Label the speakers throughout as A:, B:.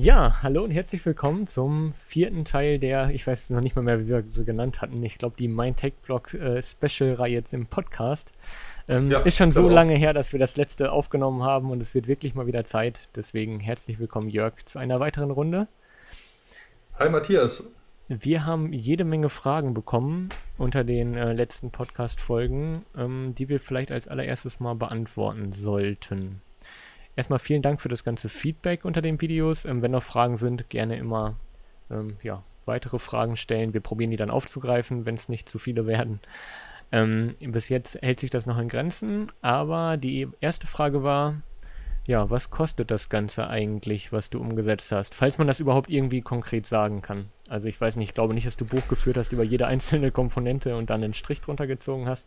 A: Ja, hallo und herzlich willkommen zum vierten Teil der, ich weiß noch nicht mal mehr, wie wir sie genannt hatten. Ich glaube, die MindTech-Blog äh, Special-Reihe jetzt im Podcast. Ähm, ja, ist schon so lange her, dass wir das letzte aufgenommen haben und es wird wirklich mal wieder Zeit. Deswegen herzlich willkommen, Jörg, zu einer weiteren Runde.
B: Hi, Matthias.
A: Wir haben jede Menge Fragen bekommen unter den äh, letzten Podcast-Folgen, ähm, die wir vielleicht als allererstes mal beantworten sollten. Erstmal vielen Dank für das ganze Feedback unter den Videos. Ähm, wenn noch Fragen sind, gerne immer ähm, ja, weitere Fragen stellen. Wir probieren die dann aufzugreifen, wenn es nicht zu viele werden. Ähm, bis jetzt hält sich das noch in Grenzen, aber die erste Frage war, ja, was kostet das Ganze eigentlich, was du umgesetzt hast? Falls man das überhaupt irgendwie konkret sagen kann. Also ich weiß nicht, ich glaube nicht, dass du Buch geführt hast über jede einzelne Komponente und dann einen Strich drunter gezogen hast.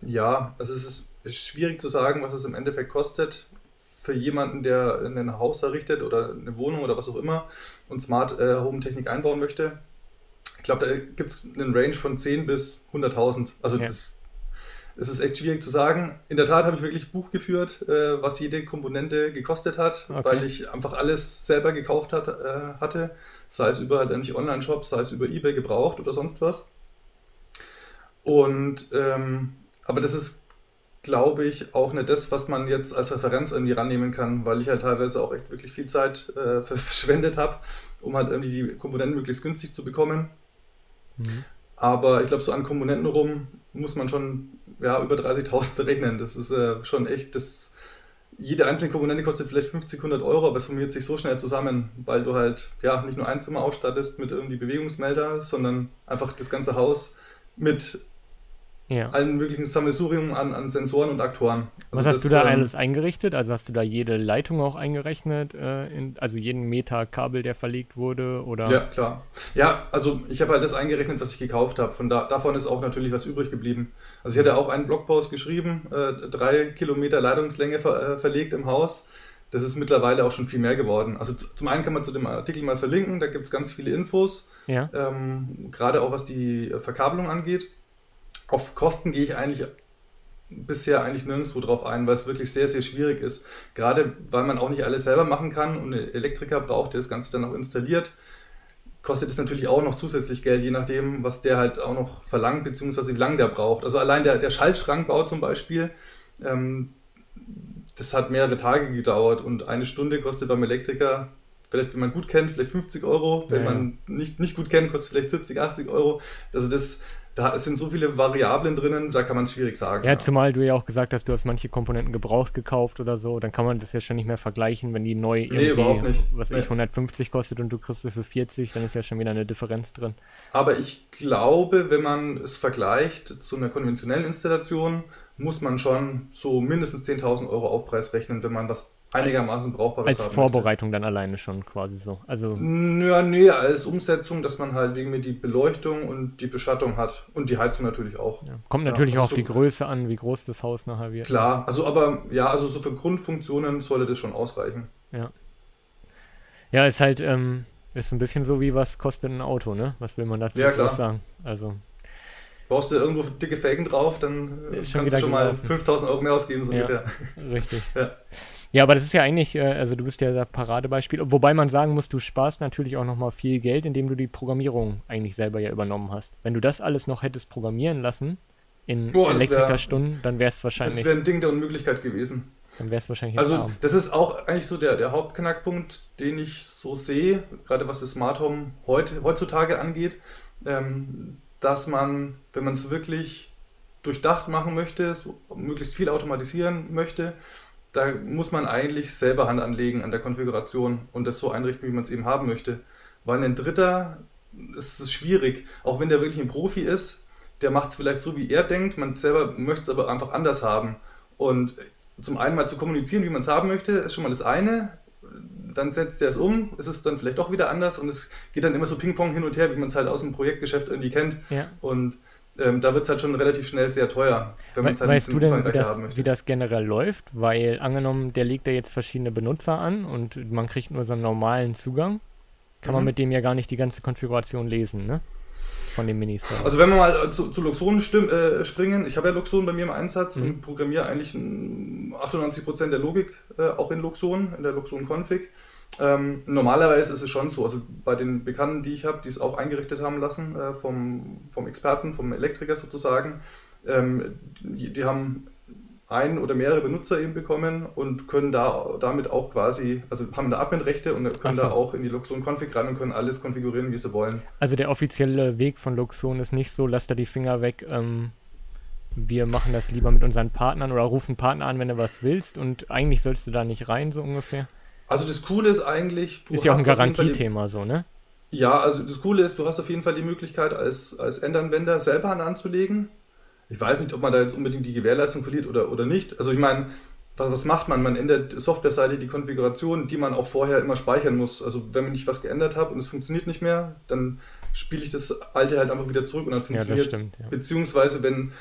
B: Ja, also es ist schwierig zu sagen, was es im Endeffekt kostet für jemanden, der ein Haus errichtet oder eine Wohnung oder was auch immer und Smart äh, Home Technik einbauen möchte. Ich glaube, da gibt es einen Range von 10 bis 100.000. Also ja. das, das, ist echt schwierig zu sagen. In der Tat habe ich wirklich Buch geführt, äh, was jede Komponente gekostet hat, okay. weil ich einfach alles selber gekauft hat, äh, hatte. Sei es über nicht Online-Shops, sei es über Ebay gebraucht oder sonst was. Und ähm, aber das ist glaube ich, auch nicht das, was man jetzt als Referenz irgendwie rannehmen kann, weil ich halt teilweise auch echt wirklich viel Zeit äh, verschwendet habe, um halt irgendwie die Komponenten möglichst günstig zu bekommen. Mhm. Aber ich glaube, so an Komponenten rum muss man schon ja, über 30.000 rechnen. Das ist äh, schon echt, das, jede einzelne Komponente kostet vielleicht 50, 100 Euro, aber es formiert sich so schnell zusammen, weil du halt ja nicht nur ein Zimmer ausstattest mit irgendwie Bewegungsmelder, sondern einfach das ganze Haus mit ja. allen möglichen Sammelsurium an, an Sensoren und Aktoren.
A: Also Was hast das, du da ähm, alles eingerichtet? Also hast du da jede Leitung auch eingerechnet, äh, in, also jeden Meter Kabel, der verlegt wurde? Oder?
B: Ja, klar. Ja, also ich habe halt das eingerechnet, was ich gekauft habe. Von da, davon ist auch natürlich was übrig geblieben. Also ich hatte auch einen Blogpost geschrieben, äh, drei Kilometer Leitungslänge ver, äh, verlegt im Haus. Das ist mittlerweile auch schon viel mehr geworden. Also zum einen kann man zu dem Artikel mal verlinken, da gibt es ganz viele Infos, ja. ähm, gerade auch was die Verkabelung angeht. Auf Kosten gehe ich eigentlich bisher eigentlich nirgendwo drauf ein, weil es wirklich sehr, sehr schwierig ist. Gerade weil man auch nicht alles selber machen kann und einen Elektriker braucht, der das Ganze dann auch installiert, kostet es natürlich auch noch zusätzlich Geld, je nachdem, was der halt auch noch verlangt, beziehungsweise wie lange der braucht. Also allein der, der Schaltschrankbau zum Beispiel, ähm, das hat mehrere Tage gedauert und eine Stunde kostet beim Elektriker vielleicht, wenn man gut kennt, vielleicht 50 Euro. Wenn ja. man nicht, nicht gut kennt, kostet vielleicht 70, 80 Euro. Also das, da sind so viele Variablen drinnen, da kann man es schwierig sagen.
A: Ja, ja, zumal du ja auch gesagt hast, du hast manche Komponenten gebraucht gekauft oder so, dann kann man das ja schon nicht mehr vergleichen, wenn die neu
B: irgendwie, nee, überhaupt nicht.
A: was nee. ich, 150 kostet und du kriegst sie für 40, dann ist ja schon wieder eine Differenz drin.
B: Aber ich glaube, wenn man es vergleicht zu einer konventionellen Installation, muss man schon so mindestens 10.000 Euro Aufpreis rechnen, wenn man was einigermaßen brauchbares
A: Als Vorbereitung möchte. dann alleine schon quasi so. Also
B: ja, nee, als Umsetzung, dass man halt wegen mir die Beleuchtung und die Beschattung hat und die Heizung natürlich auch.
A: Ja. Kommt natürlich ja, also auch auf so die Größe an, wie groß das Haus nachher wird.
B: Klar, also aber ja, also so für Grundfunktionen sollte das schon ausreichen.
A: Ja. Ja, ist halt, ähm, ist ein bisschen so wie was kostet ein Auto, ne? Was will man dazu
B: ja, klar.
A: sagen? Also
B: baust du irgendwo dicke Felgen drauf, dann schon kannst du schon mal 5000 Euro mehr ausgeben, so
A: ja, ungefähr. Richtig. ja. Ja, aber das ist ja eigentlich, äh, also du bist ja das Paradebeispiel, wobei man sagen muss, du sparst natürlich auch nochmal viel Geld, indem du die Programmierung eigentlich selber ja übernommen hast. Wenn du das alles noch hättest programmieren lassen in Boah, Elektrikerstunden, dann wäre es wahrscheinlich. Das
B: wäre ein Ding der Unmöglichkeit gewesen.
A: Dann wäre es wahrscheinlich.
B: Also, arm. das ist auch eigentlich so der, der Hauptknackpunkt, den ich so sehe, gerade was das Smart Home heut, heutzutage angeht, ähm, dass man, wenn man es wirklich durchdacht machen möchte, so möglichst viel automatisieren möchte, da muss man eigentlich selber Hand anlegen an der Konfiguration und das so einrichten, wie man es eben haben möchte. Weil ein Dritter ist es schwierig, auch wenn der wirklich ein Profi ist, der macht es vielleicht so, wie er denkt, man selber möchte es aber einfach anders haben. Und zum einen mal zu kommunizieren, wie man es haben möchte, ist schon mal das eine. Dann setzt er es um, ist es dann vielleicht doch wieder anders und es geht dann immer so Ping-Pong hin und her, wie man es halt aus dem Projektgeschäft irgendwie kennt.
A: Ja.
B: Und ähm, da wird es halt schon relativ schnell sehr teuer,
A: wenn man es halt weißt du denn, wie das, wie das generell läuft? Weil angenommen, der legt ja jetzt verschiedene Benutzer an und man kriegt nur so einen normalen Zugang, kann mhm. man mit dem ja gar nicht die ganze Konfiguration lesen, ne? Von dem mini -Server.
B: Also wenn wir mal zu, zu Luxon äh, springen, ich habe ja Luxon bei mir im Einsatz mhm. und programmiere eigentlich 98% der Logik äh, auch in Luxon, in der Luxon-Config. Ähm, normalerweise ist es schon so, also bei den Bekannten, die ich habe, die es auch eingerichtet haben lassen, äh, vom, vom Experten, vom Elektriker sozusagen, ähm, die, die, haben ein oder mehrere Benutzer eben bekommen und können da damit auch quasi, also haben da Admin-Rechte und können so. da auch in die Luxon-Config rein und können alles konfigurieren, wie sie wollen.
A: Also der offizielle Weg von Luxon ist nicht so, lasst da die Finger weg, ähm, wir machen das lieber mit unseren Partnern oder rufen Partner an, wenn du was willst und eigentlich sollst du da nicht rein, so ungefähr.
B: Also das Coole ist eigentlich,
A: du ist ja auch ein Garantiethema so, ne?
B: Ja, also das Coole ist, du hast auf jeden Fall die Möglichkeit, als, als Endanwender selber einen anzulegen. Ich weiß nicht, ob man da jetzt unbedingt die Gewährleistung verliert oder, oder nicht. Also ich meine, was, was macht man? Man ändert softwareseitig die Konfiguration, die man auch vorher immer speichern muss. Also wenn ich was geändert habe und es funktioniert nicht mehr, dann spiele ich das alte halt einfach wieder zurück und dann funktioniert es. Ja, ja. Beziehungsweise wenn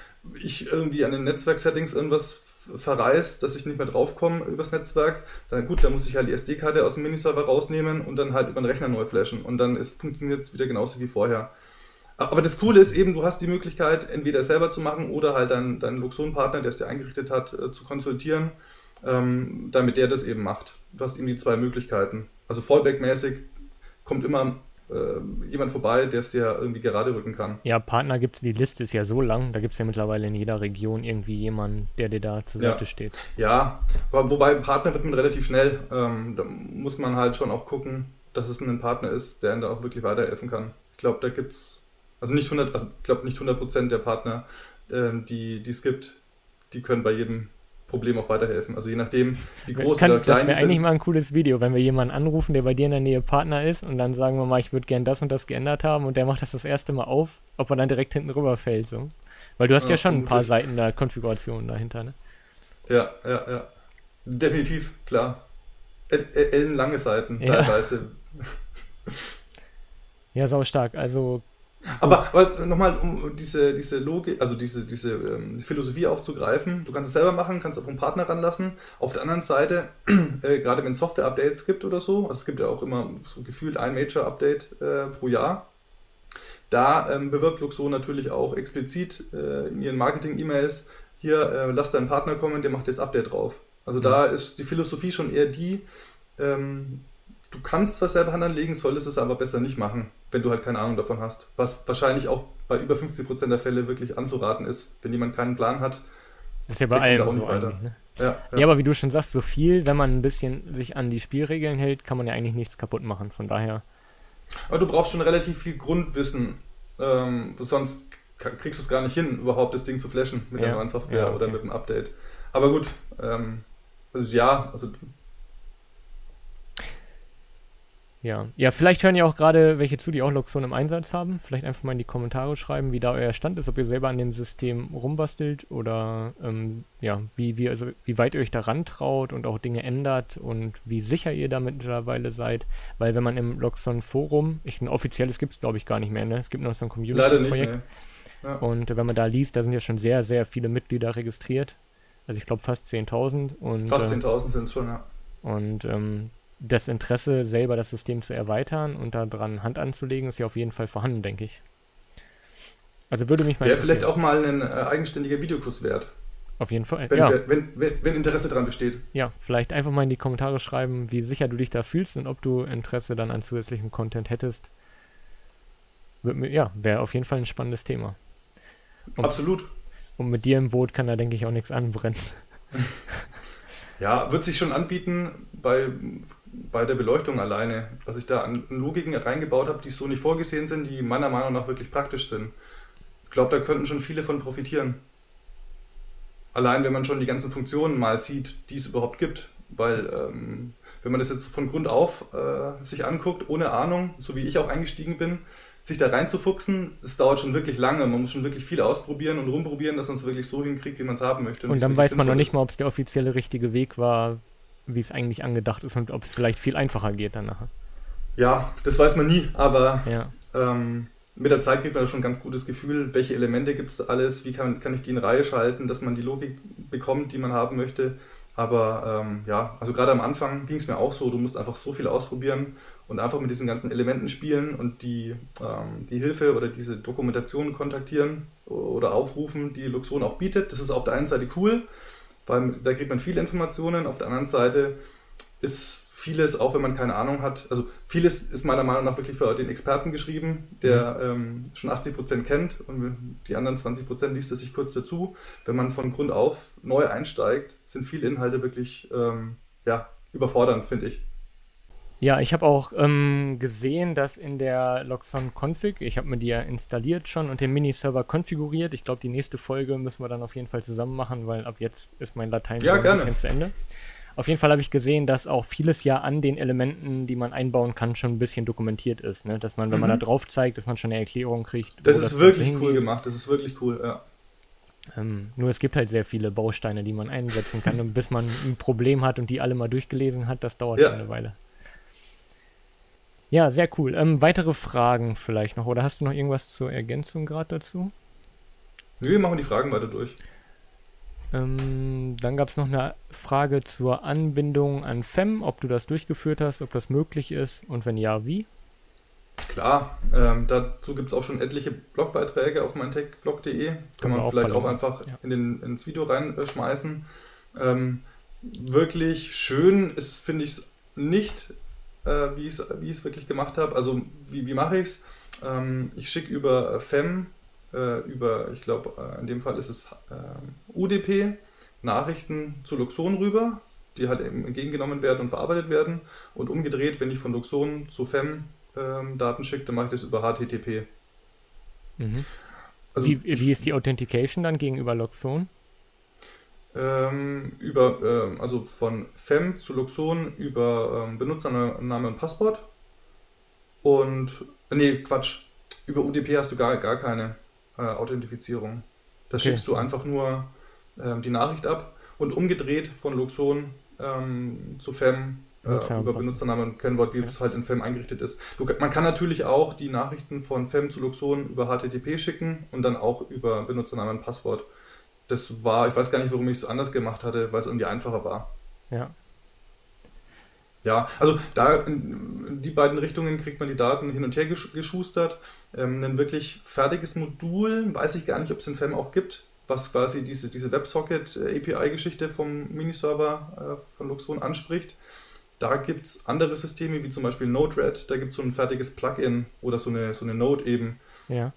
B: ich irgendwie an den Netzwerk-Settings irgendwas verreist, dass ich nicht mehr draufkomme übers Netzwerk, dann gut, dann muss ich halt die SD-Karte aus dem Miniserver rausnehmen und dann halt über den Rechner neu flashen und dann funktioniert es wieder genauso wie vorher. Aber das Coole ist eben, du hast die Möglichkeit, entweder selber zu machen oder halt deinen, deinen Luxon-Partner, der es dir eingerichtet hat, äh, zu konsultieren, ähm, damit der das eben macht. Du hast eben die zwei Möglichkeiten. Also Fallback-mäßig kommt immer äh, jemand vorbei, der es dir irgendwie gerade rücken kann.
A: Ja, Partner gibt es, die Liste ist ja so lang, da gibt es ja mittlerweile in jeder Region irgendwie jemanden, der dir da zur Seite
B: ja.
A: steht.
B: Ja, aber wobei Partner wird man relativ schnell. Ähm, da muss man halt schon auch gucken, dass es ein Partner ist, der einem da auch wirklich weiterhelfen kann. Ich glaube, da gibt es, also nicht 100, also ich glaube nicht 100% der Partner, ähm, die es gibt, die können bei jedem Problem auch weiterhelfen. Also je nachdem, wie groß Kann, oder klein
A: das wäre eigentlich mal ein cooles Video, wenn wir jemanden anrufen, der bei dir in der Nähe Partner ist und dann sagen wir mal, ich würde gern das und das geändert haben und der macht das das erste Mal auf, ob er dann direkt hinten rüber fällt. So. Weil du hast ja, ja schon ein paar Seiten der Konfiguration dahinter, ne?
B: Ja, ja, ja. Definitiv, klar. Ellenlange Seiten ja. teilweise.
A: Ja, sau stark. Also
B: aber, aber nochmal, um diese, diese Logik, also diese, diese ähm, Philosophie aufzugreifen, du kannst es selber machen, kannst auch einen Partner ranlassen. Auf der anderen Seite, äh, gerade wenn es Software-Updates gibt oder so, also es gibt ja auch immer so gefühlt ein Major-Update äh, pro Jahr, da ähm, bewirbt Luxo natürlich auch explizit äh, in ihren Marketing-E-Mails, hier, äh, lass deinen Partner kommen, der macht das Update drauf. Also mhm. da ist die Philosophie schon eher die, ähm, du kannst zwar selber Hand anlegen, solltest es aber besser nicht machen, wenn du halt keine Ahnung davon hast. Was wahrscheinlich auch bei über 50% der Fälle wirklich anzuraten ist, wenn jemand keinen Plan hat.
A: Das ist ja bei allem so weiter. Ne? Ja, ja. ja, aber wie du schon sagst, so viel, wenn man ein bisschen sich an die Spielregeln hält, kann man ja eigentlich nichts kaputt machen. Von daher.
B: Aber du brauchst schon relativ viel Grundwissen, ähm, sonst kriegst du es gar nicht hin, überhaupt das Ding zu flashen mit ja. der neuen Software okay. oder mit dem Update. Aber gut, ähm, also ja, also
A: Ja. ja, vielleicht hören ja auch gerade welche zu, die auch Luxon im Einsatz haben. Vielleicht einfach mal in die Kommentare schreiben, wie da euer Stand ist, ob ihr selber an dem System rumbastelt oder ähm, ja, wie, wie, also, wie weit ihr euch daran traut und auch Dinge ändert und wie sicher ihr damit mittlerweile seid. Weil wenn man im Luxon Forum, ich, ein offizielles gibt es glaube ich gar nicht mehr, ne? Es gibt noch so ein Community-Projekt. Ja. Und wenn man da liest, da sind ja schon sehr, sehr viele Mitglieder registriert. Also ich glaube fast 10.000.
B: Fast 10.000 äh, sind es schon, ja.
A: Und ähm, das Interesse, selber das System zu erweitern und daran Hand anzulegen, ist ja auf jeden Fall vorhanden, denke ich. Also würde mich
B: mal. Wäre vielleicht auch mal ein äh, eigenständiger Videokurs wert.
A: Auf jeden Fall.
B: Wenn,
A: ja.
B: wenn, wenn, wenn, Interesse daran besteht.
A: Ja, vielleicht einfach mal in die Kommentare schreiben, wie sicher du dich da fühlst und ob du Interesse dann an zusätzlichem Content hättest. Ja, wäre auf jeden Fall ein spannendes Thema.
B: Und, Absolut.
A: Und mit dir im Boot kann da, denke ich, auch nichts anbrennen.
B: Ja, wird sich schon anbieten bei, bei der Beleuchtung alleine, dass ich da an Logiken reingebaut habe, die so nicht vorgesehen sind, die meiner Meinung nach wirklich praktisch sind. Ich glaube, da könnten schon viele von profitieren. Allein, wenn man schon die ganzen Funktionen mal sieht, die es überhaupt gibt. Weil, ähm, wenn man das jetzt von Grund auf äh, sich anguckt, ohne Ahnung, so wie ich auch eingestiegen bin, sich da reinzufuchsen, das dauert schon wirklich lange. Man muss schon wirklich viel ausprobieren und rumprobieren, dass man es wirklich so hinkriegt, wie man es haben möchte.
A: Und, und dann weiß man noch nicht mal, ob es der offizielle richtige Weg war, wie es eigentlich angedacht ist und ob es vielleicht viel einfacher geht danach.
B: Ja, das weiß man nie, aber ja. ähm, mit der Zeit kriegt man da schon ein ganz gutes Gefühl, welche Elemente gibt es da alles, wie kann, kann ich die in Reihe schalten, dass man die Logik bekommt, die man haben möchte. Aber ähm, ja, also gerade am Anfang ging es mir auch so, du musst einfach so viel ausprobieren und einfach mit diesen ganzen Elementen spielen und die, ähm, die Hilfe oder diese Dokumentation kontaktieren oder aufrufen, die Luxon auch bietet. Das ist auf der einen Seite cool, weil da kriegt man viele Informationen, auf der anderen Seite ist vieles, auch wenn man keine Ahnung hat, also vieles ist meiner Meinung nach wirklich für den Experten geschrieben, der ähm, schon 80 Prozent kennt und die anderen 20 Prozent liest er sich kurz dazu. Wenn man von Grund auf neu einsteigt, sind viele Inhalte wirklich ähm, ja, überfordernd, finde ich.
A: Ja, ich habe auch ähm, gesehen, dass in der Loxon Config, ich habe mir die ja installiert schon und den Miniserver konfiguriert. Ich glaube, die nächste Folge müssen wir dann auf jeden Fall zusammen machen, weil ab jetzt ist mein Latein
B: ja, ein
A: bisschen zu Ende. Auf jeden Fall habe ich gesehen, dass auch vieles ja an den Elementen, die man einbauen kann, schon ein bisschen dokumentiert ist. Ne? Dass man, wenn mhm. man da drauf zeigt, dass man schon eine Erklärung kriegt.
B: Das ist das wirklich cool gemacht, das ist wirklich cool, ja.
A: Ähm, nur es gibt halt sehr viele Bausteine, die man einsetzen kann. Und bis man ein Problem hat und die alle mal durchgelesen hat, das dauert ja. schon eine Weile. Ja, sehr cool. Ähm, weitere Fragen vielleicht noch? Oder hast du noch irgendwas zur Ergänzung gerade dazu?
B: Nö, wir machen die Fragen weiter durch.
A: Ähm, dann gab es noch eine Frage zur Anbindung an FEM, ob du das durchgeführt hast, ob das möglich ist und wenn ja, wie?
B: Klar, ähm, dazu gibt es auch schon etliche Blogbeiträge auf meintechblog.de. Kann man vielleicht auch einfach ja. in den, ins Video reinschmeißen. Ähm, wirklich schön ist, finde ich es nicht, äh, wie ich es wirklich gemacht habe. Also, wie, wie mache ich es? Ähm, ich schicke über FEM, äh, über, ich glaube, äh, in dem Fall ist es äh, UDP, Nachrichten zu Luxon rüber, die halt entgegengenommen werden und verarbeitet werden. Und umgedreht, wenn ich von Luxon zu FEM ähm, Daten schickt, dann mache ich das über HTTP.
A: Mhm. Also, wie, wie, ist die Authentication dann gegenüber Luxon?
B: Ähm, über, ähm, also von FEM zu Luxon über ähm, Benutzername und Passwort. Und, äh, nee, Quatsch, über UDP hast du gar, gar keine äh, Authentifizierung. Da okay. schickst du einfach nur ähm, die Nachricht ab und umgedreht von Luxon ähm, zu FEM äh, über Benutzername und Kennwort, wie ja. es halt in FEM eingerichtet ist. Du, man kann natürlich auch die Nachrichten von FEM zu Luxon über HTTP schicken und dann auch über Benutzername und Passwort. Das war, ich weiß gar nicht, warum ich es anders gemacht hatte, weil es irgendwie einfacher war.
A: Ja.
B: Ja, also da in die beiden Richtungen kriegt man die Daten hin und her geschustert. Ähm, ein wirklich fertiges Modul, weiß ich gar nicht, ob es in FEM auch gibt, was quasi diese, diese WebSocket-API-Geschichte vom Miniserver äh, von Luxon anspricht. Da gibt es andere Systeme, wie zum Beispiel Node-RED. Da gibt es so ein fertiges Plugin oder so eine, so eine Node eben.
A: Ja.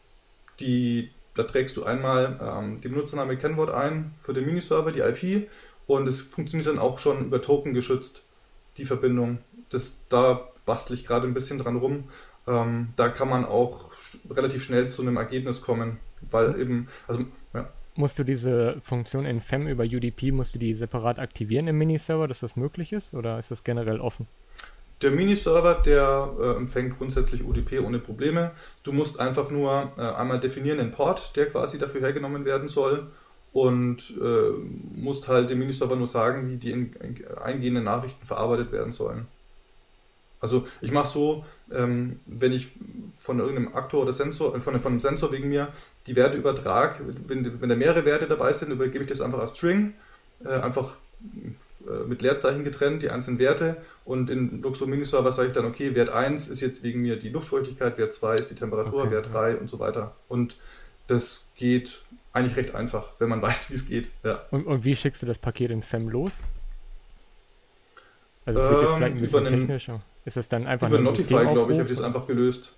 B: Die, da trägst du einmal ähm, die Benutzername Kennwort ein für den Miniserver, die IP, und es funktioniert dann auch schon über Token geschützt, die Verbindung. Das, da bastle ich gerade ein bisschen dran rum. Ähm, da kann man auch relativ schnell zu einem Ergebnis kommen, weil eben, also ja.
A: Musst du diese Funktion in FEM über UDP, musst du die separat aktivieren im Miniserver, dass das möglich ist oder ist das generell offen?
B: Der Miniserver, der äh, empfängt grundsätzlich UDP ohne Probleme. Du musst einfach nur äh, einmal definieren den Port, der quasi dafür hergenommen werden soll und äh, musst halt dem Miniserver nur sagen, wie die in, in, eingehenden Nachrichten verarbeitet werden sollen. Also ich mache so, ähm, wenn ich von irgendeinem Aktor oder Sensor, äh, von, von einem Sensor wegen mir die Werte übertrage, wenn, wenn da mehrere Werte dabei sind, übergebe ich das einfach als String, äh, einfach mit Leerzeichen getrennt, die einzelnen Werte und in Luxo Miniserver sage ich dann, okay, Wert 1 ist jetzt wegen mir die Luftfeuchtigkeit, Wert 2 ist die Temperatur, okay. Wert 3 und so weiter. Und das geht eigentlich recht einfach, wenn man weiß, wie es geht. Ja.
A: Und, und, wie schickst du das Paket in FEM los?
B: Also das wird jetzt vielleicht ein ähm, bisschen technischer.
A: Ist es dann einfach
B: Über Notify, glaube ich, habe ich das einfach gelöst.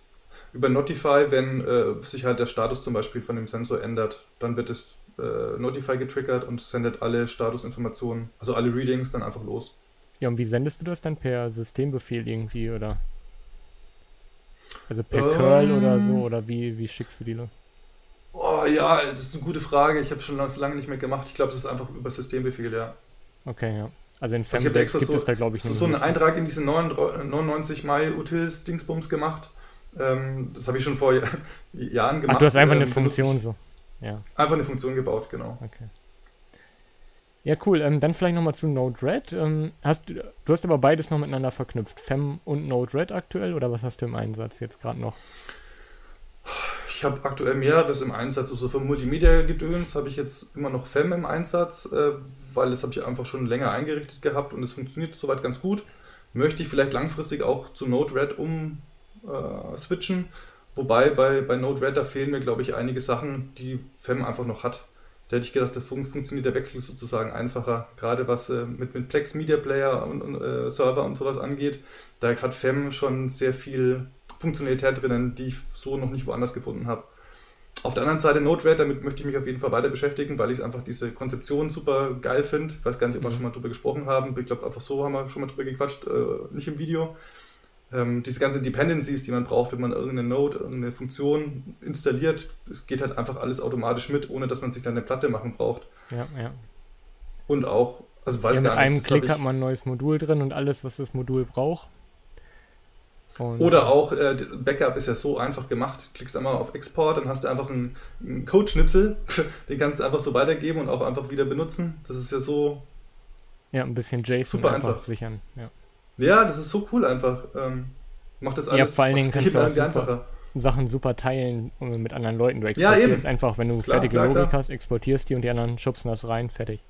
B: Über Notify, wenn äh, sich halt der Status zum Beispiel von dem Sensor ändert, dann wird es äh, Notify getriggert und sendet alle Statusinformationen, also alle Readings dann einfach los.
A: Ja, und wie sendest du das dann per Systembefehl irgendwie oder? Also per ähm, Curl oder so oder wie, wie schickst du die los?
B: Oh ja, das ist eine gute Frage. Ich habe schon lange, lange nicht mehr gemacht. Ich glaube, es ist einfach über Systembefehl, ja.
A: Okay, ja. Also in
B: Fem also gibt so, es da, glaube ich, so, so einen Eintrag in diese 99 Mai Utils Dingsbums gemacht. Ähm, das habe ich schon vor Jahren gemacht. Ach,
A: du hast einfach ähm, eine Funktion so. Ja.
B: Einfach eine Funktion gebaut, genau.
A: Okay. Ja, cool. Ähm, dann vielleicht nochmal zu Node-RED. Ähm, hast, du hast aber beides noch miteinander verknüpft. Fem und Node-RED aktuell oder was hast du im Einsatz jetzt gerade noch?
B: Ich habe aktuell mehreres im Einsatz. Also für Multimedia-Gedöns habe ich jetzt immer noch FEM im Einsatz, äh, weil das habe ich einfach schon länger eingerichtet gehabt und es funktioniert soweit ganz gut. Möchte ich vielleicht langfristig auch zu Node-RED um äh, switchen. Wobei bei, bei Node-RED, da fehlen mir, glaube ich, einige Sachen, die FEM einfach noch hat. Da hätte ich gedacht, da fun funktioniert der Wechsel sozusagen einfacher. Gerade was äh, mit, mit Plex Media Player und, und äh, Server und sowas angeht. Da hat FEM schon sehr viel Funktionalität drinnen, die ich so noch nicht woanders gefunden habe. Auf der anderen Seite Node-RED, damit möchte ich mich auf jeden Fall weiter beschäftigen, weil ich einfach diese Konzeption super geil finde. Ich weiß gar nicht, ob wir mhm. schon mal drüber gesprochen haben. Ich glaube, einfach so haben wir schon mal drüber gequatscht, äh, nicht im Video. Ähm, diese ganzen Dependencies, die man braucht, wenn man irgendeine Node, irgendeine Funktion installiert, es geht halt einfach alles automatisch mit, ohne dass man sich dann eine Platte machen braucht.
A: Ja, ja.
B: Und auch, also weiß
A: ja,
B: gar nicht.
A: Mit einem Klick hat man ein neues Modul drin und alles, was das Modul braucht.
B: Und Oder auch, äh, Backup ist ja so einfach gemacht. Klickst einmal auf Export, dann hast du einfach einen, einen Code-Schnipsel, den kannst du einfach so weitergeben und auch einfach wieder benutzen. Das ist ja so.
A: Ja, ein bisschen JSON
B: super einfach
A: sichern. Ja.
B: Ja, das ist so cool einfach. Ähm, macht das alles
A: ja, vor allen Dingen kannst du auch super, einfacher. Sachen super teilen mit anderen Leuten. Du
B: exportierst ja, eben.
A: einfach, wenn du klar, fertige klar, Logik klar. hast, exportierst die und die anderen schubsen das rein, fertig.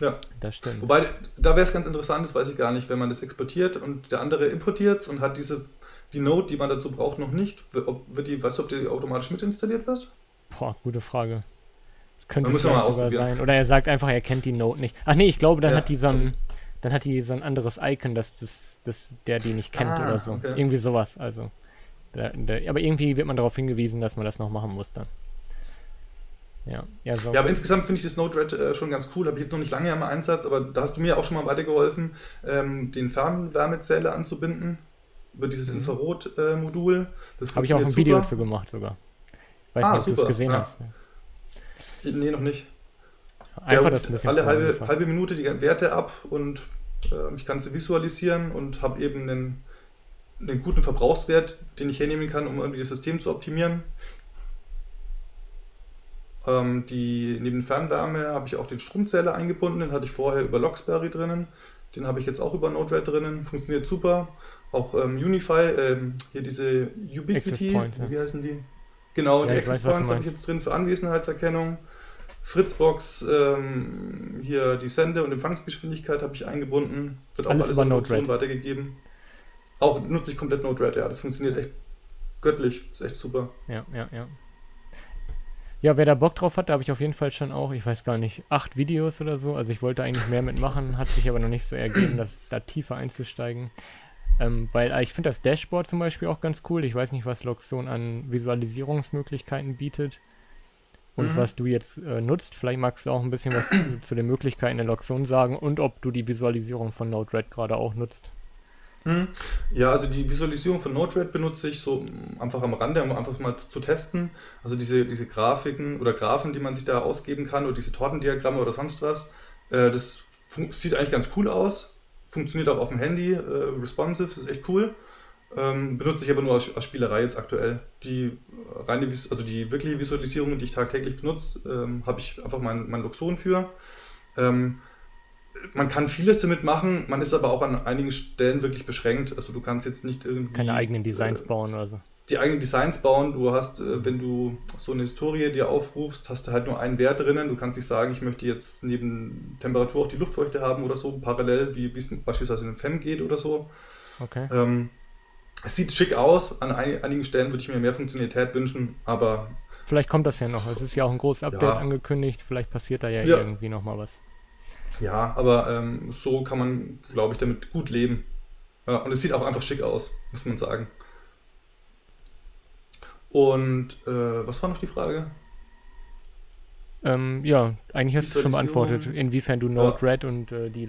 B: Ja. Das stimmt. Wobei, da wäre es ganz interessant, das weiß ich gar nicht, wenn man das exportiert und der andere importiert und hat diese, die Node, die man dazu braucht, noch nicht. Ob, wird die, weißt du, ob die automatisch mitinstalliert wird?
A: Boah, gute Frage. Das könnte man sogar sein. Oder er sagt einfach, er kennt die Node nicht. Ach nee, ich glaube, dann ja. hat die so ein, dann hat die so ein anderes Icon, dass, das, dass der die nicht kennt ah, oder so. Okay. Irgendwie sowas. Also. Der, der, aber irgendwie wird man darauf hingewiesen, dass man das noch machen muss dann. Ja,
B: ja, so. ja aber insgesamt finde ich das Node-RED äh, schon ganz cool. Habe ich jetzt noch nicht lange im Einsatz, aber da hast du mir auch schon mal weitergeholfen, ähm, den Fernwärmezähler anzubinden über dieses mhm. Infrarot-Modul.
A: Äh, Habe ich auch ein super. Video dazu gemacht sogar.
B: Weiß ah, nicht, ob du es gesehen ja. hast. Nee, noch nicht.
A: Einfach das ein
B: alle halbe, halbe Minute die Werte ab und äh, ich kann sie visualisieren und habe eben einen, einen guten Verbrauchswert, den ich hernehmen kann, um irgendwie das System zu optimieren. Ähm, die, neben Fernwärme habe ich auch den Stromzähler eingebunden, den hatte ich vorher über Loxberry drinnen. Den habe ich jetzt auch über Node-RED drinnen, funktioniert super. Auch ähm, Unify, ähm, hier diese Ubiquity, Point, ja. wie heißen die? Genau, ja, die Access Points habe ich jetzt drin für Anwesenheitserkennung. Fritzbox, ähm, hier die Sende- und Empfangsgeschwindigkeit habe ich eingebunden. Wird auch alles, alles an Node weitergegeben. Auch nutze ich komplett Node-RED, ja. Das funktioniert echt göttlich. Ist echt super.
A: Ja, ja, ja. Ja, wer da Bock drauf hat, da habe ich auf jeden Fall schon auch, ich weiß gar nicht, acht Videos oder so. Also ich wollte eigentlich mehr mitmachen, hat sich aber noch nicht so ergeben, dass da tiefer einzusteigen. Ähm, weil äh, ich finde das Dashboard zum Beispiel auch ganz cool. Ich weiß nicht, was Loxon an Visualisierungsmöglichkeiten bietet und mhm. was du jetzt äh, nutzt. Vielleicht magst du auch ein bisschen was zu, den Möglichkeiten in Loxon sagen und ob du die Visualisierung von Node-RED gerade auch nutzt.
B: Hm. Ja, also die Visualisierung von Node-RED benutze ich so einfach am Rande, um einfach mal zu testen. Also diese, diese Grafiken oder Graphen, die man sich da ausgeben kann oder diese Tortendiagramme oder sonst was, äh, das sieht eigentlich ganz cool aus. Funktioniert auch auf dem Handy, äh, responsive, ist echt cool. Ähm, benutze ich aber nur als, als, Spielerei jetzt aktuell. Die reine, also die wirkliche Visualisierung, die ich tagtäglich benutze, ähm, habe ich einfach mein, mein Luxon für. Ähm, man kann vieles damit machen, man ist aber auch an einigen Stellen wirklich beschränkt. Also du kannst jetzt nicht irgendwie.
A: Keine eigenen Designs
B: äh,
A: bauen oder so.
B: Die eigenen Designs bauen. Du hast, äh, wenn du so eine Historie dir aufrufst, hast du halt nur einen Wert drinnen. Du kannst nicht sagen, ich möchte jetzt neben Temperatur auch die Luftfeuchte haben oder so, parallel, wie es beispielsweise in einem FEM geht oder so.
A: Okay.
B: Ähm, es sieht schick aus. An ein, einigen Stellen würde ich mir mehr Funktionalität wünschen, aber.
A: Vielleicht kommt das ja noch. Es ist ja auch ein großes Update ja. angekündigt. Vielleicht passiert da ja, ja. irgendwie nochmal was.
B: Ja, aber ähm, so kann man, glaube ich, damit gut leben. Ja, und es sieht auch einfach schick aus, muss man sagen. Und äh, was war noch die Frage?
A: Ähm, ja, eigentlich hast du schon beantwortet, inwiefern du Node-RED und äh, die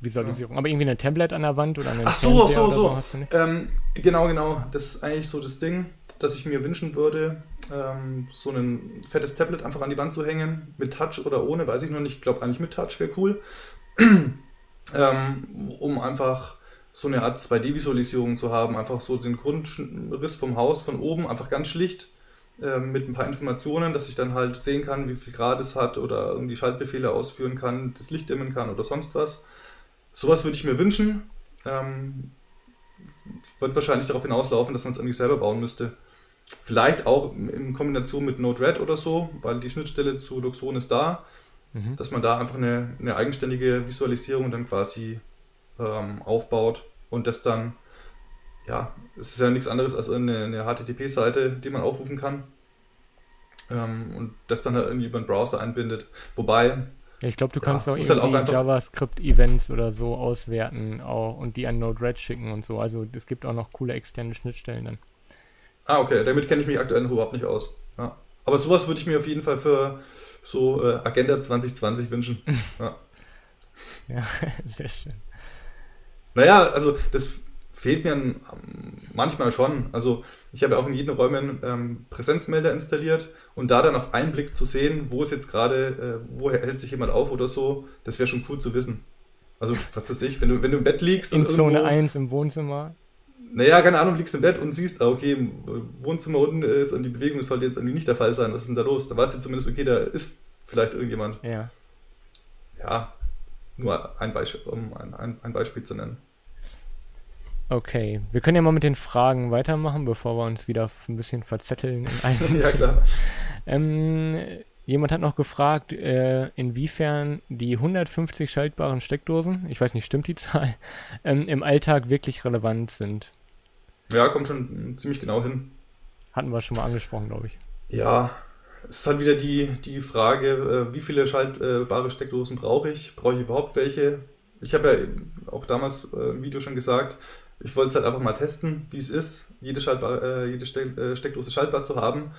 A: Loxon-Visualisierung. Ja. Aber irgendwie ein Tablet an der Wand oder eine
B: Ach so, so, so. so ähm, genau, genau. Das ist eigentlich so das Ding, das ich mir wünschen würde ähm, so ein fettes Tablet einfach an die Wand zu hängen, mit Touch oder ohne, weiß ich noch nicht. Ich glaube eigentlich mit Touch wäre cool. ähm, um einfach so eine Art 2D-Visualisierung zu haben, einfach so den Grundriss vom Haus von oben, einfach ganz schlicht ähm, mit ein paar Informationen, dass ich dann halt sehen kann, wie viel Grad es hat oder irgendwie Schaltbefehle ausführen kann, das Licht dimmen kann oder sonst was. Sowas würde ich mir wünschen. Ähm, wird wahrscheinlich darauf hinauslaufen, dass man es irgendwie selber bauen müsste. Vielleicht auch in Kombination mit Node-RED oder so, weil die Schnittstelle zu Luxon ist da, mhm. dass man da einfach eine, eine eigenständige Visualisierung dann quasi ähm, aufbaut und das dann, ja, es ist ja nichts anderes als eine, eine HTTP-Seite, die man aufrufen kann. ähm, und das dann halt irgendwie über den Browser einbindet. Wobei.
A: Ja, ich glaube, du kannst auch halt irgendwie halt JavaScript-Events oder so auswerten auch und die an Node-RED schicken und so. Also es gibt auch noch coole externe Schnittstellen dann.
B: Ah, okay. Damit kenne ich mich aktuell noch überhaupt nicht aus. Ja. Aber sowas würde ich mir auf jeden Fall für so äh, Agenda 2020 wünschen. ja.
A: ja, sehr schön.
B: Naja, also das fehlt mir manchmal schon. Also ich habe auch in jedem Räumen ähm, Präsenzmelder installiert und da dann auf einen Blick zu sehen, wo ist jetzt gerade, äh, wo hält sich jemand auf oder so, das wäre schon cool zu wissen. Also, was weiß ich, wenn du, wenn du im Bett liegst
A: in und Zone irgendwo, 1 im Wohnzimmer.
B: Naja, keine Ahnung, liegst im Bett und siehst, ah, okay, im Wohnzimmer unten ist und die Bewegung sollte jetzt irgendwie nicht der Fall sein. Was ist denn da los? Da weißt du zumindest, okay, da ist vielleicht irgendjemand.
A: Ja.
B: Ja, nur ein Beispiel, um ein, ein, ein Beispiel zu nennen.
A: Okay, wir können ja mal mit den Fragen weitermachen, bevor wir uns wieder ein bisschen verzetteln in einem.
B: ja, klar.
A: Ähm, jemand hat noch gefragt, äh, inwiefern die 150 schaltbaren Steckdosen, ich weiß nicht, stimmt die Zahl, ähm, im Alltag wirklich relevant sind.
B: Ja, kommt schon ziemlich genau hin.
A: Hatten wir schon mal angesprochen, glaube ich.
B: Ja, es ist halt wieder die, die Frage, äh, wie viele schaltbare Steckdosen brauche ich? Brauche ich überhaupt welche? Ich habe ja auch damals äh, im Video schon gesagt, ich wollte es halt einfach mal testen, wie es ist, jede, schaltbar, äh, jede äh, Steckdose schaltbar zu haben.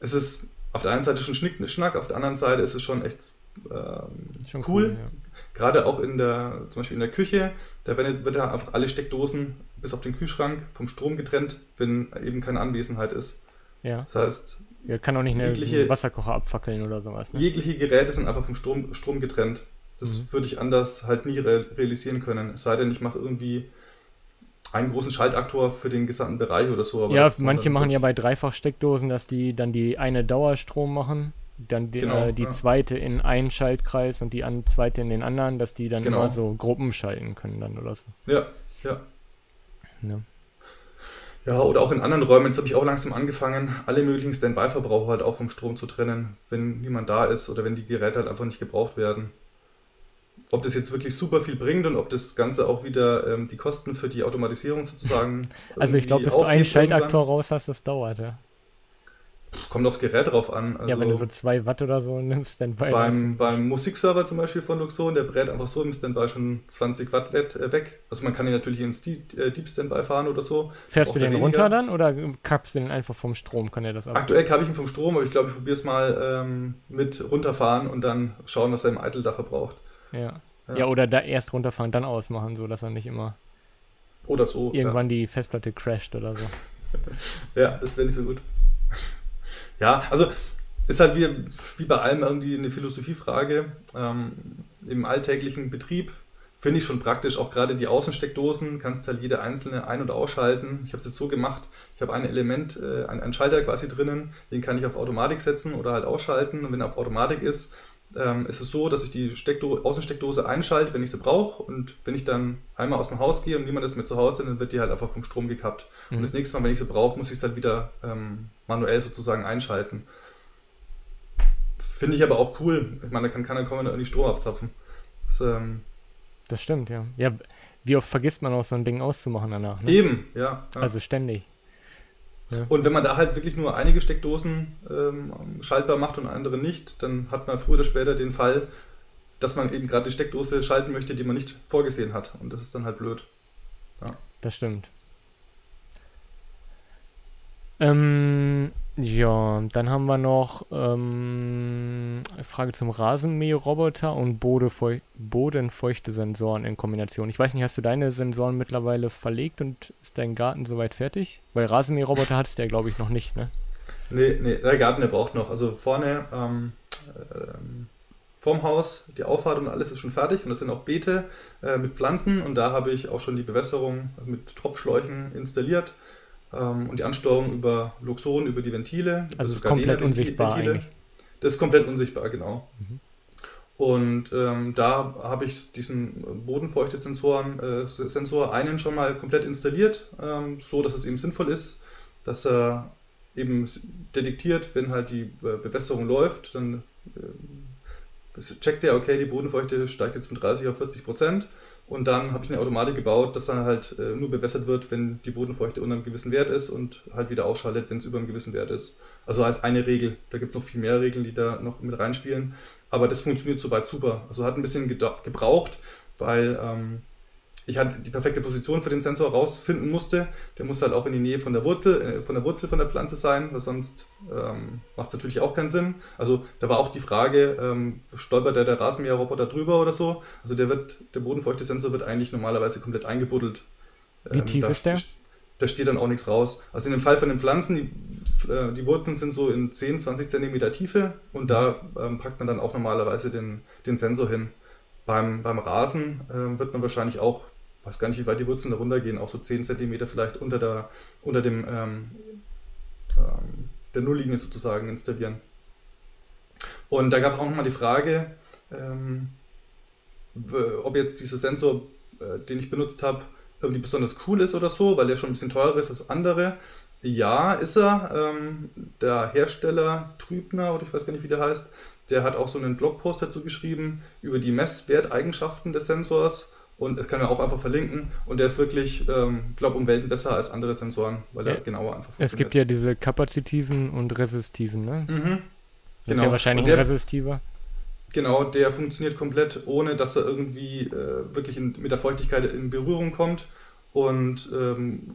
B: Es ist auf der einen Seite schon Schnick, Schnack, auf der anderen Seite ist es schon echt ähm, schon cool. cool ja. Gerade auch in der, zum Beispiel in der Küche, da wird, wird ja einfach alle Steckdosen bis auf den Kühlschrank vom Strom getrennt, wenn eben keine Anwesenheit ist.
A: Ja.
B: Das heißt,
A: ja, kann auch nicht einen Wasserkocher abfackeln oder sowas.
B: Ne? Jegliche Geräte sind einfach vom Strom, Strom getrennt. Das mhm. würde ich anders halt nie realisieren können. Es sei denn, ich mache irgendwie einen großen Schaltaktor für den gesamten Bereich oder so.
A: ja, manche machen ja bei Dreifachsteckdosen, dass die dann die eine Dauerstrom machen, dann die, genau, äh, die ja. zweite in einen Schaltkreis und die an, zweite in den anderen, dass die dann genau. immer so Gruppen schalten können dann oder so.
B: Ja, ja. Ja, ja oder auch in anderen Räumen, jetzt habe ich auch langsam angefangen, alle möglichen Standby-Verbraucher halt auch vom Strom zu trennen, wenn niemand da ist oder wenn die Geräte halt einfach nicht gebraucht werden ob das jetzt wirklich super viel bringt und ob das Ganze auch wieder ähm, die Kosten für die Automatisierung sozusagen.
A: Also ich glaube, bis du einen Schaltaktor raus hast, das dauert, ja.
B: Kommt aufs Gerät drauf an.
A: Also ja, wenn du so 2 Watt oder so nimmst, dann
B: bei. Beim, beim Musikserver zum Beispiel von Luxon, der brät einfach so im Standby schon 20 Watt äh, weg. Also man kann ihn natürlich ins Deep, äh, Deep Standby fahren oder so.
A: Fährst du den weniger. runter dann oder kappst du den einfach vom Strom? Kann er das
B: auch? Aktuell kappe ich ihn vom Strom, aber ich glaube, ich probiere es mal ähm, mit runterfahren und dann schauen, was er im Idle braucht.
A: Ja. ja. Ja, oder da erst runterfahren, dann ausmachen, so dass er nicht immer
B: oder so
A: irgendwann ja. die Festplatte crasht oder so.
B: ja, das wäre nicht so gut. Ja, also ist halt wie, wie bei allem irgendwie eine Philosophiefrage. Ähm, Im alltäglichen Betrieb finde ich schon praktisch, auch gerade die Außensteckdosen, kannst halt jede einzelne ein- und ausschalten. Ich habe es jetzt so gemacht, ich habe ein Element, äh, einen Schalter quasi drinnen, den kann ich auf Automatik setzen oder halt ausschalten. Und wenn er auf Automatik ist, ähm, ist es so, dass ich die Steckdo Außensteckdose einschalte, wenn ich sie brauche. Und wenn ich dann einmal aus dem Haus gehe und niemand ist mehr zu Hause, dann wird die halt einfach vom Strom gekappt. Mhm. Und das nächste Mal, wenn ich sie brauche, muss ich es halt wieder ähm, manuell sozusagen einschalten. Finde ich aber auch cool. Ich meine, da kann keiner kommen und irgendwie Strom abzapfen.
A: Das, ähm, das stimmt, ja. Ja, wie oft vergisst man auch so ein Ding auszumachen danach?
B: Ne? Eben, ja,
A: ja. Also ständig.
B: Ja. Und wenn man da halt wirklich nur einige Steckdosen ähm, schaltbar macht und andere nicht, dann hat man früher oder später den Fall, dass man eben gerade die Steckdose schalten möchte, die man nicht vorgesehen hat. Und das ist dann halt blöd.
A: Ja. Das stimmt. Ähm, ja, dann haben wir noch ähm, Frage zum Rasenmäherroboter und Bodefeu bodenfeuchte Sensoren in Kombination. Ich weiß nicht, hast du deine Sensoren mittlerweile verlegt und ist dein Garten soweit fertig? Weil Rasenmäherroboter hat es der, glaube ich, noch nicht, ne?
B: Nee, nee, der Garten, der braucht noch. Also vorne ähm, ähm, vorm Haus, die Auffahrt und alles ist schon fertig und das sind auch Beete äh, mit Pflanzen und da habe ich auch schon die Bewässerung mit Tropfschläuchen installiert ähm, und die Ansteuerung über Luxon, über die Ventile.
A: Also ist komplett unsichtbar eigentlich.
B: Das ist komplett unsichtbar, genau. Mhm. Und ähm, da habe ich diesen Bodenfeuchtesensor äh, einen schon mal komplett installiert, ähm, so dass es eben sinnvoll ist, dass er eben detektiert, wenn halt die äh, Bewässerung läuft, dann äh, checkt er, okay, die Bodenfeuchte steigt jetzt von 30 auf 40 Prozent Und dann habe ich eine Automatik gebaut, dass dann halt äh, nur bewässert wird, wenn die Bodenfeuchte unter einem gewissen Wert ist und halt wieder ausschaltet, wenn es über einem gewissen Wert ist. Also als eine Regel. Da gibt es noch viel mehr Regeln, die da noch mit reinspielen. Aber das funktioniert soweit super. Also hat ein bisschen gebraucht, weil ähm, ich halt die perfekte Position für den Sensor rausfinden musste. Der muss halt auch in die Nähe von der Wurzel, äh, von der Wurzel von der Pflanze sein, weil sonst ähm, macht es natürlich auch keinen Sinn. Also da war auch die Frage, ähm, stolpert der, der Rasenmäherroboter drüber oder so? Also der wird, der Bodenfeuchte-Sensor wird eigentlich normalerweise komplett eingebuddelt.
A: Wie ähm, tief ist der?
B: Da steht dann auch nichts raus. Also in dem Fall von den Pflanzen, die, äh, die Wurzeln sind so in 10, 20 Zentimeter Tiefe und da ähm, packt man dann auch normalerweise den, den Sensor hin. Beim, beim Rasen äh, wird man wahrscheinlich auch weiß gar nicht, wie weit die Wurzeln da runtergehen, auch so 10 cm vielleicht unter, der, unter dem ähm, ähm, der Nulllinie sozusagen installieren. Und da gab es auch nochmal die Frage, ähm, ob jetzt dieser Sensor, äh, den ich benutzt habe, irgendwie besonders cool ist oder so, weil der schon ein bisschen teurer ist als andere. Ja, ist er. Ähm, der Hersteller Trübner, oder ich weiß gar nicht, wie der heißt, der hat auch so einen Blogpost dazu geschrieben über die Messwerteigenschaften des Sensors und das kann man auch einfach verlinken. Und der ist wirklich, ähm, glaube um Welten besser als andere Sensoren, weil er genauer einfach
A: funktioniert. Es gibt ja diese kapazitiven und resistiven, ne? Mhm. Das genau. ist ja wahrscheinlich der, ein resistiver.
B: Genau, der funktioniert komplett, ohne dass er irgendwie äh, wirklich in, mit der Feuchtigkeit in Berührung kommt und ähm,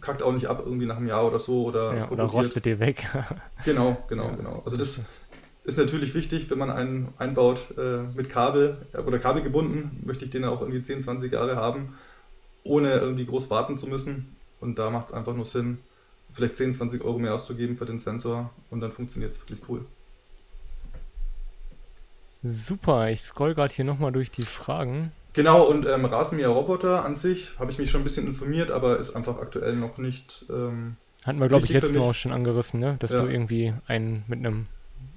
B: kackt auch nicht ab irgendwie nach einem Jahr oder so oder,
A: ja, oder rostet dir weg.
B: genau, genau, ja. genau. Also das ist natürlich wichtig, wenn man einen einbaut äh, mit Kabel äh, oder Kabel gebunden, möchte ich den auch irgendwie 10, 20 Jahre haben, ohne irgendwie groß warten zu müssen. Und da macht es einfach nur Sinn, vielleicht 10, 20 Euro mehr auszugeben für den Sensor und dann funktioniert es wirklich cool.
A: Super, ich scroll gerade hier nochmal durch die Fragen.
B: Genau, und ähm, Rasenmäher-Roboter an sich habe ich mich schon ein bisschen informiert, aber ist einfach aktuell noch nicht. Ähm,
A: Hatten wir, glaube ich, letztes Mal auch schon angerissen, ne? dass ja. du irgendwie einen mit einem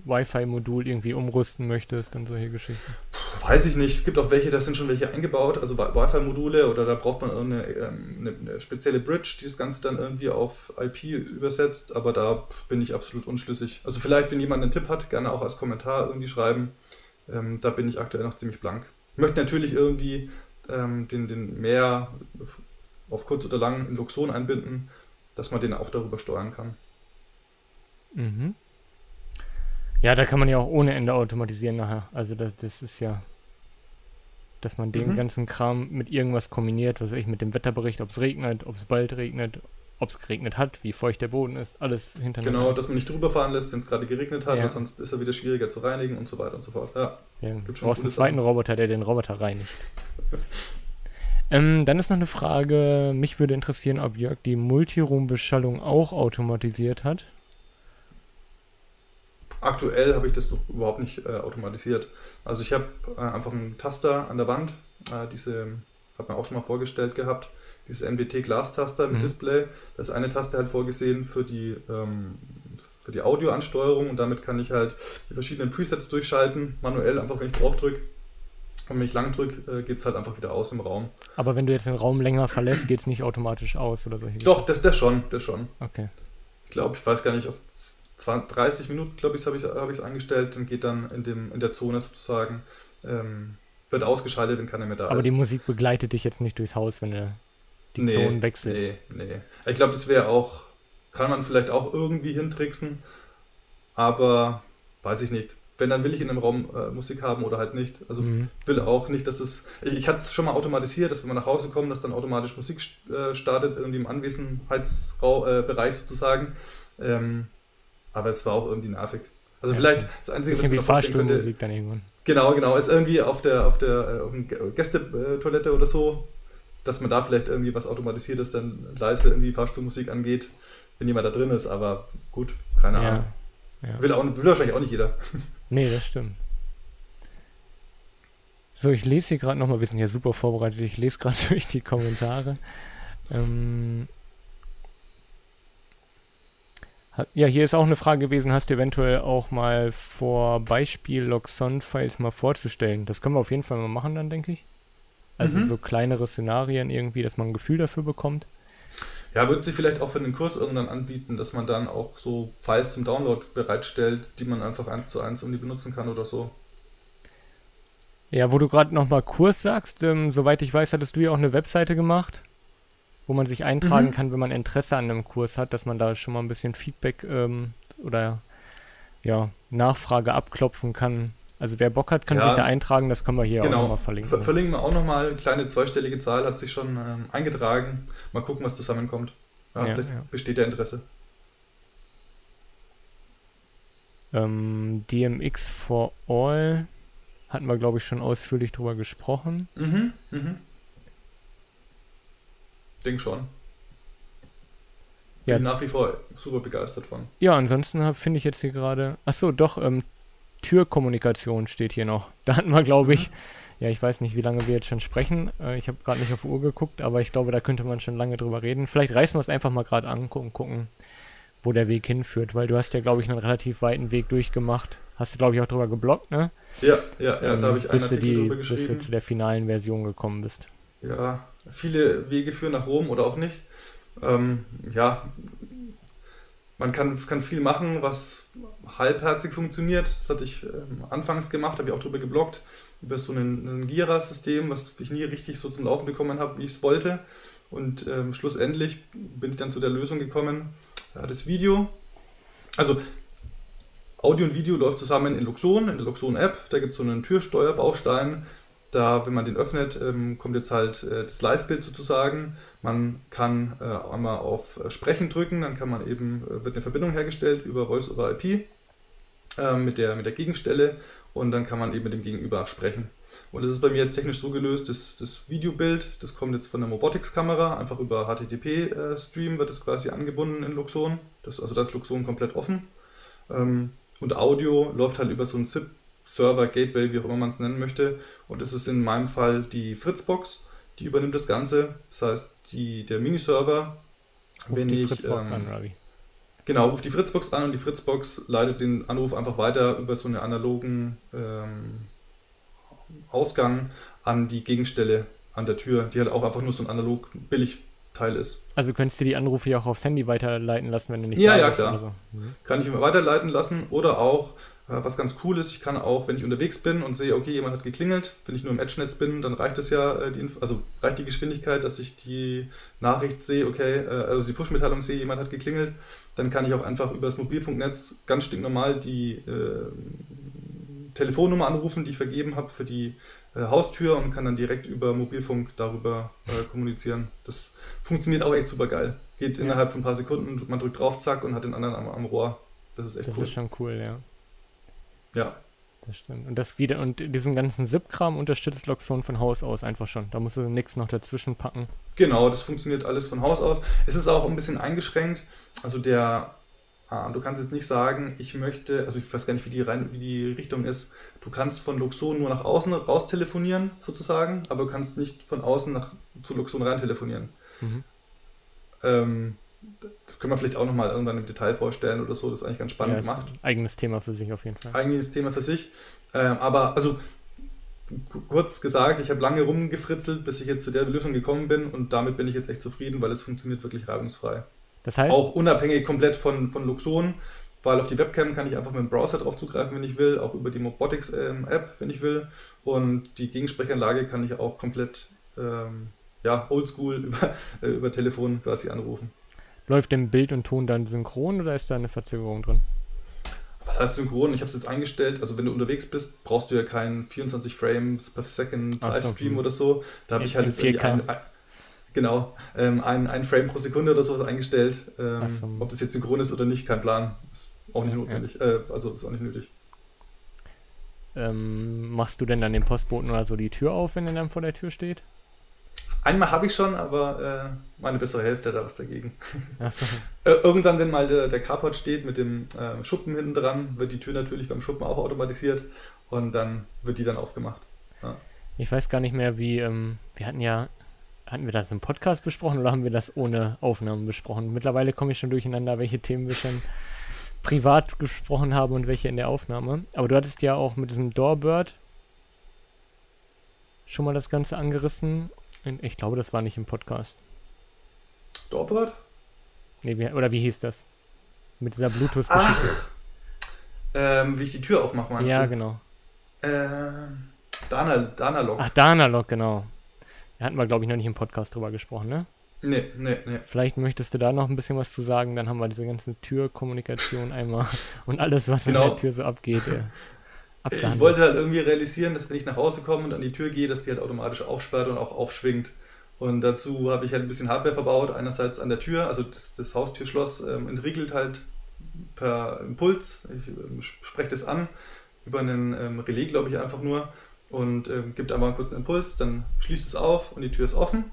A: Wi-Fi-Modul irgendwie umrüsten möchtest und solche Geschichten?
B: Weiß ich nicht. Es gibt auch welche, da sind schon welche eingebaut, also Wi-Fi-Module oder da braucht man eine, ähm, eine, eine, spezielle Bridge, die das Ganze dann irgendwie auf IP übersetzt, aber da bin ich absolut unschlüssig. Also vielleicht, wenn jemand einen Tipp hat, gerne auch als Kommentar irgendwie schreiben. Ähm, da bin ich aktuell noch ziemlich blank. Ich möchte natürlich irgendwie ähm, den, den Meer auf kurz oder lang in Luxon einbinden, dass man den auch darüber steuern kann.
A: Mhm. Ja, da kann man ja auch ohne Ende automatisieren nachher. Also das, das ist ja, dass man den mhm. ganzen Kram mit irgendwas kombiniert, was weiß ich, mit dem Wetterbericht, ob es regnet, ob es bald regnet, ob es geregnet hat, wie feucht der Boden ist, alles hintereinander.
B: Genau, dass man nicht drüber fahren lässt, wenn es gerade geregnet hat, ja. sonst ist er wieder schwieriger zu reinigen und so weiter und so fort. Ja,
A: ja du brauchst einen zweiten Sachen. Roboter, der den Roboter reinigt. ähm, dann ist noch eine Frage, mich würde interessieren, ob Jörg die Multiroom-Beschallung auch automatisiert hat.
B: Aktuell habe ich das noch überhaupt nicht äh, automatisiert. Also ich habe äh, einfach einen Taster an der Wand, äh, diese, hat man auch schon mal vorgestellt gehabt, dieses MDT-Glastaster mit mhm. Display. Da ist eine Taste halt vorgesehen für die, ähm, für die Audioansteuerung und damit kann ich halt die verschiedenen Presets durchschalten, manuell, einfach wenn ich drauf drücke. Und wenn ich lang drücke, äh, geht es halt einfach wieder aus im Raum.
A: Aber wenn du jetzt den Raum länger verlässt, geht es nicht automatisch aus oder so?
B: Doch, das, das schon, das schon.
A: Okay.
B: Ich glaube, ich weiß gar nicht, auf 30 Minuten, glaube ich, habe ich es hab angestellt und geht dann in, dem, in der Zone sozusagen, ähm, wird ausgeschaltet, wenn keiner mehr da
A: Aber ist. Aber die Musik begleitet dich jetzt nicht durchs Haus, wenn du die nee, Zonen wechselst.
B: Nee, nee. Ich glaube, das wäre auch, kann man vielleicht auch irgendwie hintricksen, aber weiß ich nicht. Wenn, dann will ich in einem Raum äh, Musik haben oder halt nicht. Also mhm. will auch nicht, dass es. Ich, ich hatte es schon mal automatisiert, dass wenn wir nach Hause kommen, dass dann automatisch Musik äh, startet, irgendwie im Anwesenheitsbereich äh, sozusagen. Ähm, aber es war auch irgendwie nervig. Also ja, vielleicht das Einzige,
A: was ich mir vorstellen könnte... dann irgendwann.
B: Genau, genau. Ist irgendwie auf der, auf der auf Gästetoilette oder so, dass man da vielleicht irgendwie was automatisiert ist, dann leise irgendwie Fahrstuhlmusik angeht, wenn jemand da drin ist. Aber gut, keine ja, Ahnung. Ja. Will, auch, will wahrscheinlich auch nicht jeder.
A: Nee, das stimmt. So, ich lese hier gerade nochmal, wir sind ja super vorbereitet, ich lese gerade durch die Kommentare. Ähm, ja, hier ist auch eine Frage gewesen, hast du eventuell auch mal vor, Beispiel-Loxon-Files mal vorzustellen? Das können wir auf jeden Fall mal machen dann, denke ich. Also mhm. so kleinere Szenarien irgendwie, dass man ein Gefühl dafür bekommt.
B: Ja, wird sich vielleicht auch für den Kurs irgendwann anbieten, dass man dann auch so Files zum Download bereitstellt, die man einfach eins zu eins irgendwie benutzen kann oder so.
A: Ja, wo du gerade nochmal Kurs sagst, ähm, soweit ich weiß, hattest du ja auch eine Webseite gemacht, wo man sich eintragen mhm. kann, wenn man Interesse an einem Kurs hat, dass man da schon mal ein bisschen Feedback ähm, oder ja, Nachfrage abklopfen kann. Also wer Bock hat, kann ja, sich da eintragen, das können wir hier
B: genau.
A: auch
B: nochmal verlinken. Ver verlinken wir auch nochmal, eine kleine zweistellige Zahl hat sich schon ähm, eingetragen. Mal gucken, was zusammenkommt. Ja, ja, vielleicht besteht der Interesse.
A: Ähm, DMX for All hatten wir, glaube ich, schon ausführlich drüber gesprochen. Mhm, mhm.
B: Denk schon. Ja. Bin nach wie vor super begeistert von.
A: Ja, ansonsten finde ich jetzt hier gerade. Achso, doch, ähm, Türkommunikation steht hier noch. Da hatten wir, glaube ich, mhm. ja, ich weiß nicht, wie lange wir jetzt schon sprechen. Äh, ich habe gerade nicht auf die Uhr geguckt, aber ich glaube, da könnte man schon lange drüber reden. Vielleicht reißen wir es einfach mal gerade an und gucken, wo der Weg hinführt, weil du hast ja, glaube ich, einen relativ weiten Weg durchgemacht. Hast du, glaube ich, auch drüber geblockt, ne?
B: Ja, ja, ja, ähm, da habe ich
A: einen Artikel die, drüber geschrieben. Bis du zu der finalen Version gekommen bist.
B: Ja, viele Wege führen nach Rom oder auch nicht. Ähm, ja, man kann, kann viel machen, was halbherzig funktioniert. Das hatte ich ähm, anfangs gemacht, habe ich auch drüber geblockt, über so ein, Gira-System, was ich nie richtig so zum Laufen bekommen habe, wie ich es wollte. Und ähm, schlussendlich bin ich dann zu der Lösung gekommen, ja, das Video, also Audio und Video läuft zusammen in Luxon, in der Luxon-App. Da gibt es so einen Türsteuerbaustein. Da, wenn man den öffnet, ähm, kommt jetzt halt äh, das Live-Bild sozusagen. Man kann äh, einmal auf äh, Sprechen drücken, dann kann man eben, wird eine Verbindung hergestellt über Voice over IP mit, der, mit der Gegenstelle und dann kann man eben mit dem Gegenüber sprechen. Und das ist bei mir jetzt technisch so gelöst, dass das Videobild, das kommt jetzt von der Mobotics-Kamera, einfach über HTTP-Stream wird es quasi angebunden in Luxon. Das, also da ist Luxon komplett offen. Ähm, und Audio läuft halt über so ein ZIP-Server, Gateway, wie auch immer man es nennen möchte. Und das ist in meinem Fall die Fritzbox, die übernimmt das Ganze. Das heißt, die, der Miniserver,
A: Ruf wenn die ich. Fritzbox ähm, an, Ravi.
B: Genau, ruft die Fritzbox an und die Fritzbox leitet den Anruf einfach weiter über so einen analogen ähm, Ausgang an die Gegenstelle an der Tür, die halt auch einfach nur so ein analog billig Teil ist.
A: Also könntest du die Anrufe ja auch aufs Handy weiterleiten lassen, wenn du nicht
B: Ja, ja, klar. So. Mhm. Kann ich immer weiterleiten lassen oder auch, was ganz cool ist, ich kann auch, wenn ich unterwegs bin und sehe, okay, jemand hat geklingelt, wenn ich nur im Edge-Netz bin, dann reicht es ja, äh, die, also reicht die Geschwindigkeit, dass ich die Nachricht sehe, okay, äh, also die Push-Mitteilung sehe, jemand hat geklingelt, dann kann ich auch einfach über das Mobilfunknetz ganz stinknormal die äh, Telefonnummer anrufen, die ich vergeben habe für die äh, Haustür und kann dann direkt über Mobilfunk darüber äh, kommunizieren. Das funktioniert auch echt super geil. Geht ja. innerhalb von ein paar Sekunden, man drückt drauf, zack, und hat den anderen am, am Rohr. Das ist echt
A: das
B: cool.
A: Das ist schon cool, ja.
B: Ja.
A: Das stimmt. Und das wieder, und diesen ganzen SIP-Kram unterstützt Loxon von Haus aus einfach schon. Da musst du nichts noch dazwischen packen.
B: Genau, das funktioniert alles von Haus aus. Es ist auch ein bisschen eingeschränkt. Also der Ah, du kannst jetzt nicht sagen, ich möchte, also ich weiß gar nicht, wie die, rein, wie die Richtung ist. Du kannst von Luxon nur nach außen raus telefonieren, sozusagen, aber du kannst nicht von außen nach, zu Luxon rein telefonieren. Mhm. Ähm, das können wir vielleicht auch nochmal irgendwann im Detail vorstellen oder so. Das ist eigentlich ganz spannend ja, gemacht.
A: Eigenes Thema für sich auf jeden Fall.
B: Eigenes Thema für sich. Ähm, aber also kurz gesagt, ich habe lange rumgefritzelt, bis ich jetzt zu der Lösung gekommen bin und damit bin ich jetzt echt zufrieden, weil es funktioniert wirklich reibungsfrei. Das heißt, auch unabhängig komplett von, von Luxon, weil auf die Webcam kann ich einfach mit dem Browser drauf zugreifen, wenn ich will, auch über die Mobotics ähm, App, wenn ich will. Und die Gegensprechanlage kann ich auch komplett ähm, ja, oldschool über, äh, über Telefon quasi anrufen.
A: Läuft denn Bild und Ton dann synchron oder ist da eine Verzögerung drin?
B: Was heißt synchron? Ich habe es jetzt eingestellt. Also wenn du unterwegs bist, brauchst du ja keinen 24 Frames per Second Livestream so, oder so. Da habe ich halt jetzt irgendwie ein, Genau, ähm, ein, ein Frame pro Sekunde oder sowas eingestellt. Ähm, so. Ob das jetzt synchron ist oder nicht, kein Plan. Ist auch nicht notwendig. Ja. Äh, also ist auch nicht nötig.
A: Ähm, machst du denn dann den Postboten oder so die Tür auf, wenn er dann vor der Tür steht?
B: Einmal habe ich schon, aber äh, meine bessere Hälfte hat da was dagegen. So. Äh, irgendwann, wenn mal der, der Carport steht mit dem äh, Schuppen hinten dran, wird die Tür natürlich beim Schuppen auch automatisiert und dann wird die dann aufgemacht. Ja.
A: Ich weiß gar nicht mehr, wie, ähm, wir hatten ja hatten wir das im Podcast besprochen oder haben wir das ohne Aufnahmen besprochen? Mittlerweile komme ich schon durcheinander, welche Themen wir schon privat gesprochen haben und welche in der Aufnahme. Aber du hattest ja auch mit diesem Doorbird schon mal das Ganze angerissen. Ich glaube, das war nicht im Podcast.
B: Doorbird?
A: Nee, wie, oder wie hieß das? Mit dieser Bluetooth-Geschichte.
B: Ähm, wie ich die Tür aufmache, meinst
A: ja,
B: du? Ja,
A: genau.
B: Ähm
A: Dana, Danalog. Ach, Danalog, genau. Da hatten wir, glaube ich, noch nicht im Podcast drüber gesprochen, ne?
B: Nee, nee, nee.
A: Vielleicht möchtest du da noch ein bisschen was zu sagen, dann haben wir diese ganze Türkommunikation einmal und alles, was genau. in der Tür so abgeht.
B: Ja, ich wollte halt irgendwie realisieren, dass wenn ich nach Hause komme und an die Tür gehe, dass die halt automatisch aufsperrt und auch aufschwingt. Und dazu habe ich halt ein bisschen Hardware verbaut. Einerseits an der Tür, also das, das Haustürschloss ähm, entriegelt halt per Impuls. Ich ähm, spreche das an über einen ähm, Relais, glaube ich, einfach nur und ähm, gibt einfach einen kurzen Impuls, dann schließt es auf und die Tür ist offen.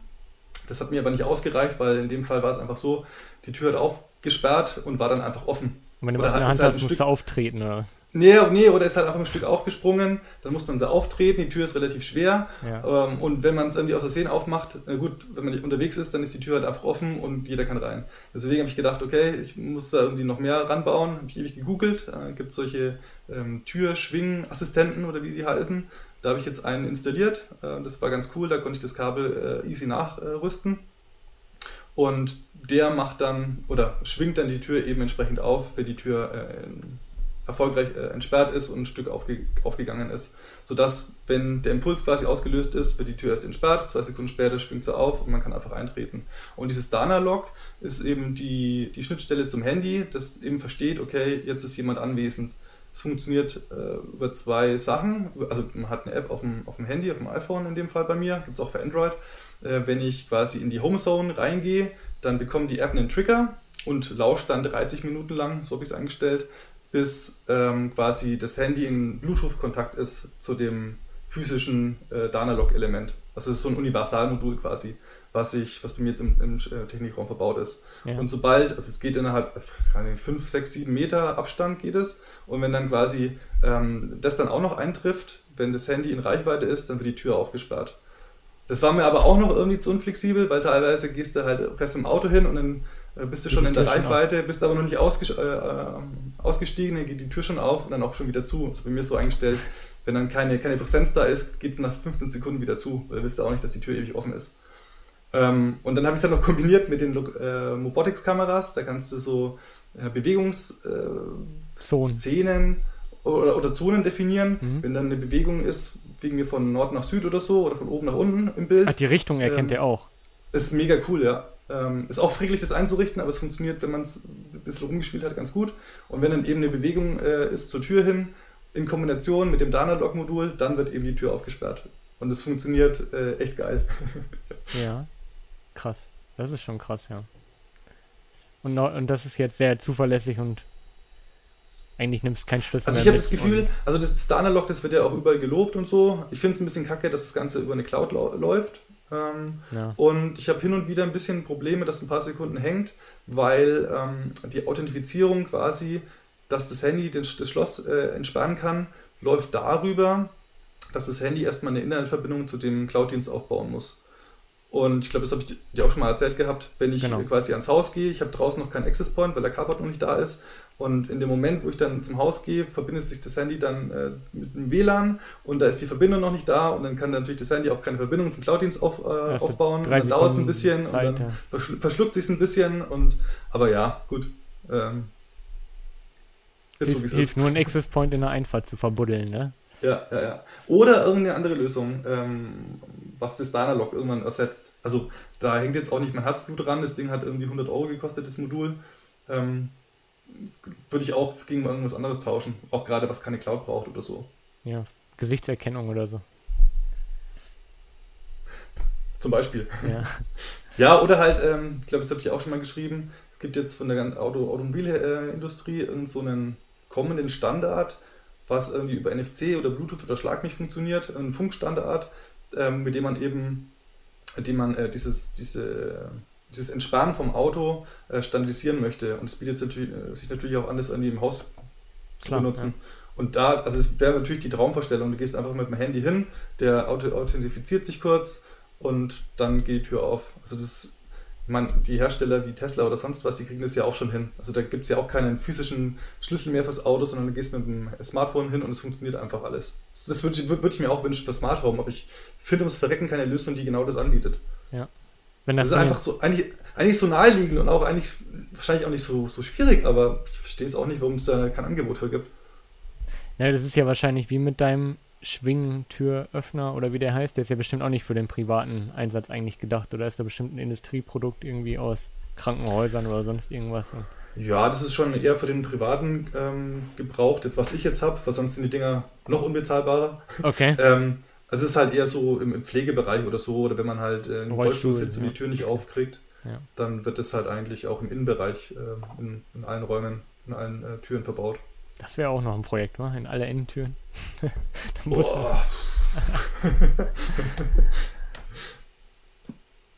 B: Das hat mir aber nicht ausgereicht, weil in dem Fall war es einfach so, die Tür hat aufgesperrt und war dann einfach offen.
A: Und wenn du was in der Hand halt hast, musst du auftreten, oder?
B: Nee, nee, oder ist halt einfach ein Stück aufgesprungen, dann muss man sie auftreten, die Tür ist relativ schwer. Ja. Ähm, und wenn man es irgendwie aus Versehen aufmacht, na gut, wenn man nicht unterwegs ist, dann ist die Tür halt einfach offen und jeder kann rein. Deswegen habe ich gedacht, okay, ich muss da irgendwie noch mehr ranbauen, habe ich ewig gegoogelt, äh, gibt solche ähm, Türschwingassistenten oder wie die heißen. Da habe ich jetzt einen installiert, äh, das war ganz cool, da konnte ich das Kabel äh, easy nachrüsten. Und der macht dann oder schwingt dann die Tür eben entsprechend auf, wenn die Tür äh, erfolgreich äh, entsperrt ist und ein Stück aufge aufgegangen ist. Sodass, wenn der Impuls quasi ausgelöst ist, wird die Tür erst entsperrt, zwei Sekunden später schwingt sie auf und man kann einfach eintreten. Und dieses Dana-Log ist eben die, die Schnittstelle zum Handy, das eben versteht, okay, jetzt ist jemand anwesend. Es funktioniert äh, über zwei Sachen. Also man hat eine App auf dem, auf dem Handy, auf dem iPhone in dem Fall bei mir, gibt es auch für Android. Äh, wenn ich quasi in die Homezone reingehe, dann bekommt die App einen Trigger und lauscht dann 30 Minuten lang, so habe ich es eingestellt, bis ähm, quasi das Handy in Bluetooth-Kontakt ist zu dem physischen äh, Danalog-Element. Also es ist so ein Universalmodul quasi, was ich, was bei mir jetzt im, im äh, Technikraum verbaut ist. Ja. Und sobald, also es geht innerhalb 5, 6, 7 Meter Abstand geht es. Und wenn dann quasi ähm, das dann auch noch eintrifft, wenn das Handy in Reichweite ist, dann wird die Tür aufgesperrt. Das war mir aber auch noch irgendwie zu unflexibel, weil teilweise gehst du halt fest im Auto hin und dann äh, bist du schon in der Reichweite, bist aber noch nicht ausges äh, äh, ausgestiegen, dann geht die Tür schon auf und dann auch schon wieder zu. Das ist bei mir so eingestellt, wenn dann keine, keine Präsenz da ist, geht es nach 15 Sekunden wieder zu, weil du wisst ja auch nicht, dass die Tür ewig offen ist. Ähm, und dann habe ich es dann noch kombiniert mit den äh, Mobotics-Kameras, da kannst du so äh, Bewegungsszenen oder, oder Zonen definieren. Mhm. Wenn dann eine Bewegung ist, wegen mir von Nord nach Süd oder so, oder von oben nach unten im Bild.
A: Ach, die Richtung erkennt ähm, er auch.
B: Ist mega cool, ja. Ähm, ist auch friedlich, das einzurichten, aber es funktioniert, wenn man es ein bisschen rumgespielt hat, ganz gut. Und wenn dann eben eine Bewegung äh, ist zur Tür hin, in Kombination mit dem Dana-Log-Modul, dann wird eben die Tür aufgesperrt. Und es funktioniert äh, echt geil.
A: ja, krass. Das ist schon krass, ja. Und, und das ist jetzt sehr zuverlässig und eigentlich nimmst du keinen Schlüssel
B: Also ich habe das Gefühl, also das Star-Analog, das wird ja auch überall gelobt und so. Ich finde es ein bisschen kacke, dass das Ganze über eine Cloud läuft. Ähm, ja. Und ich habe hin und wieder ein bisschen Probleme, dass ein paar Sekunden hängt, weil ähm, die Authentifizierung quasi, dass das Handy das, das Schloss äh, entsperren kann, läuft darüber, dass das Handy erstmal eine Internetverbindung zu dem Cloud-Dienst aufbauen muss. Und ich glaube, das habe ich dir auch schon mal erzählt gehabt, wenn ich genau. quasi ans Haus gehe, ich habe draußen noch keinen Access Point, weil der Carport noch nicht da ist, und in dem Moment, wo ich dann zum Haus gehe, verbindet sich das Handy dann äh, mit dem WLAN und da ist die Verbindung noch nicht da und dann kann natürlich das Handy auch keine Verbindung zum Cloud-Dienst auf, äh, aufbauen. dann dauert es ein bisschen Zeit, und dann ja. verschl verschluckt sich ein bisschen. Und, aber ja, gut. Ähm,
A: ist Hilf, so, wie es hilft nur ein Access Point in der Einfahrt zu verbuddeln, ne?
B: Ja, ja, ja. Oder irgendeine andere Lösung, ähm, was das Dynalog irgendwann ersetzt. Also da hängt jetzt auch nicht mein Herzblut dran. Das Ding hat irgendwie 100 Euro gekostet, das Modul. Ähm, würde ich auch gegen irgendwas anderes tauschen. Auch gerade, was keine Cloud braucht oder so.
A: Ja, Gesichtserkennung oder so.
B: Zum Beispiel. Ja, ja oder halt, ähm, ich glaube, das habe ich auch schon mal geschrieben, es gibt jetzt von der Auto Automobilindustrie so einen kommenden Standard, was irgendwie über NFC oder Bluetooth oder Schlag nicht funktioniert, ein Funkstandard, ähm, mit dem man eben, dem man äh, dieses, diese dieses Entspannen vom Auto äh, standardisieren möchte. Und es bietet äh, sich natürlich auch an, das irgendwie im Haus zu Klar, benutzen. Ja. Und da, also es wäre natürlich die Traumvorstellung, du gehst einfach mit dem Handy hin, der Auto authentifiziert sich kurz und dann geht die Tür auf. Also das, man, die Hersteller wie Tesla oder sonst was, die kriegen das ja auch schon hin. Also da gibt es ja auch keinen physischen Schlüssel mehr fürs Auto, sondern du gehst mit dem Smartphone hin und es funktioniert einfach alles. Das würde ich, würd ich mir auch wünschen für Smart Home, aber ich finde ums Verrecken keine Lösung, die genau das anbietet.
A: Ja.
B: Wenn das, das ist einfach so, eigentlich, eigentlich so naheliegend und auch eigentlich wahrscheinlich auch nicht so, so schwierig, aber ich verstehe es auch nicht, warum es da kein Angebot für gibt.
A: Ja, das ist ja wahrscheinlich wie mit deinem Schwingtüröffner oder wie der heißt, der ist ja bestimmt auch nicht für den privaten Einsatz eigentlich gedacht. Oder ist da bestimmt ein Industrieprodukt irgendwie aus Krankenhäusern oder sonst irgendwas?
B: Ja, das ist schon eher für den privaten ähm, Gebrauch, das, was ich jetzt habe, weil sonst sind die Dinger noch unbezahlbarer.
A: Okay.
B: ähm, also es ist halt eher so im, Pflegebereich oder so, oder wenn man halt äh, einen Rollstuhl sitzt und die Tür nicht aufkriegt, ja. dann wird es halt eigentlich auch im Innenbereich äh, in, in, allen Räumen, in allen äh, Türen verbaut.
A: Das wäre auch noch ein Projekt, wa? In alle Innentüren.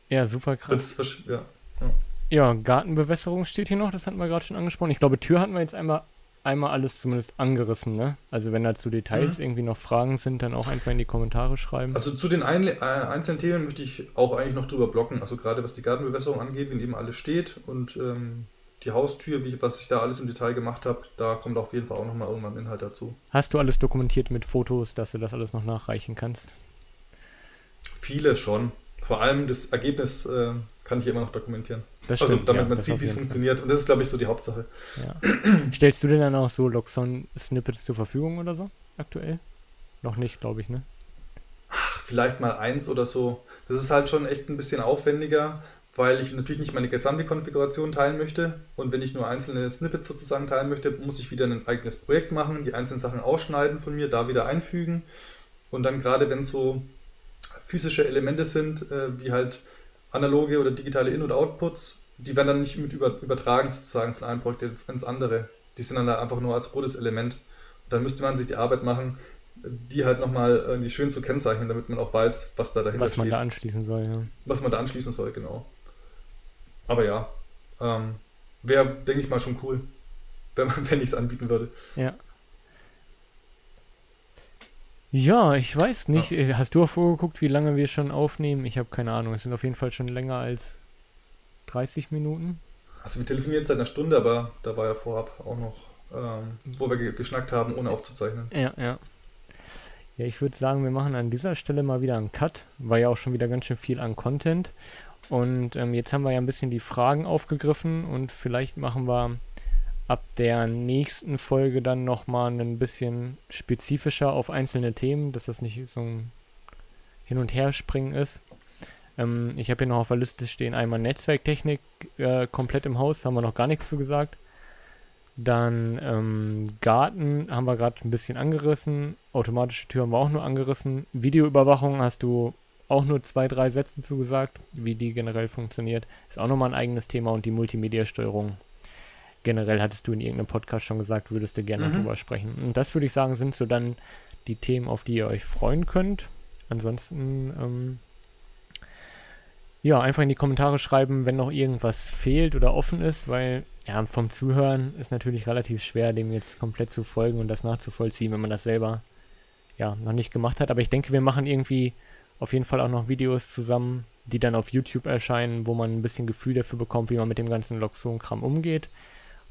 A: ja, super krass. Das, ja, ja. ja, Gartenbewässerung steht hier noch, das hatten wir gerade schon angesprochen. Ich glaube, Tür hatten wir jetzt einmal einmal alles zumindest angerissen, ne? Also wenn da zu Details mhm. irgendwie noch Fragen sind, dann auch einfach in die Kommentare schreiben.
B: Also zu den ein, äh, einzelnen Themen möchte ich auch eigentlich noch drüber blocken. Also gerade was die Gartenbewässerung angeht, wenn eben alles steht und ähm, die Haustür, wie, was ich da alles im Detail gemacht habe, da kommt auf jeden Fall auch nochmal irgendwann Inhalt dazu.
A: Hast du alles dokumentiert mit Fotos, dass du das alles noch nachreichen kannst?
B: Viele schon. Vor allem das Ergebnis äh, kann ich immer noch dokumentieren. Das also damit ja, man sieht, wie es funktioniert. Und das ist, glaube ich, so die Hauptsache.
A: Ja. Stellst du denn dann auch so Loxon-Snippets zur Verfügung oder so aktuell? Noch nicht, glaube ich, ne?
B: Ach, vielleicht mal eins oder so. Das ist halt schon echt ein bisschen aufwendiger, weil ich natürlich nicht meine gesamte Konfiguration teilen möchte. Und wenn ich nur einzelne Snippets sozusagen teilen möchte, muss ich wieder ein eigenes Projekt machen, die einzelnen Sachen ausschneiden von mir, da wieder einfügen. Und dann gerade wenn so physische Elemente sind, äh, wie halt analoge oder digitale In- und Outputs, die werden dann nicht mit über, übertragen sozusagen von einem Projekt ins andere. Die sind dann da einfach nur als rotes Element. Und dann müsste man sich die Arbeit machen, die halt nochmal irgendwie schön zu kennzeichnen, damit man auch weiß, was da dahinter
A: steht. Was man da anschließen soll, ja.
B: Was man da anschließen soll, genau. Aber ja, ähm, wäre, denke ich mal, schon cool, wenn, wenn ich es anbieten würde.
A: Ja. Ja, ich weiß nicht. Ja. Hast du auch vorgeguckt, wie lange wir schon aufnehmen? Ich habe keine Ahnung. Es sind auf jeden Fall schon länger als 30 Minuten.
B: Also wir telefonieren jetzt seit einer Stunde, aber da war ja vorab auch noch, ähm, wo wir geschnackt haben, ohne aufzuzeichnen.
A: Ja, ja. Ja, ich würde sagen, wir machen an dieser Stelle mal wieder einen Cut. War ja auch schon wieder ganz schön viel an Content. Und ähm, jetzt haben wir ja ein bisschen die Fragen aufgegriffen und vielleicht machen wir ab der nächsten Folge dann nochmal ein bisschen spezifischer auf einzelne Themen, dass das nicht so ein Hin- und Herspringen ist. Ähm, ich habe hier noch auf der Liste stehen einmal Netzwerktechnik äh, komplett im Haus, haben wir noch gar nichts zu gesagt. Dann ähm, Garten haben wir gerade ein bisschen angerissen. Automatische Tür haben wir auch nur angerissen. Videoüberwachung hast du auch nur zwei, drei Sätze zugesagt, wie die generell funktioniert. Ist auch nochmal ein eigenes Thema und die Multimedia-Steuerung generell hattest du in irgendeinem Podcast schon gesagt, würdest du gerne mhm. drüber sprechen. Und das würde ich sagen, sind so dann die Themen, auf die ihr euch freuen könnt. Ansonsten, ähm, ja, einfach in die Kommentare schreiben, wenn noch irgendwas fehlt oder offen ist, weil ja, vom Zuhören ist natürlich relativ schwer, dem jetzt komplett zu folgen und das nachzuvollziehen, wenn man das selber ja noch nicht gemacht hat. Aber ich denke, wir machen irgendwie auf jeden Fall auch noch Videos zusammen, die dann auf YouTube erscheinen, wo man ein bisschen Gefühl dafür bekommt, wie man mit dem ganzen Loxon-Kram umgeht.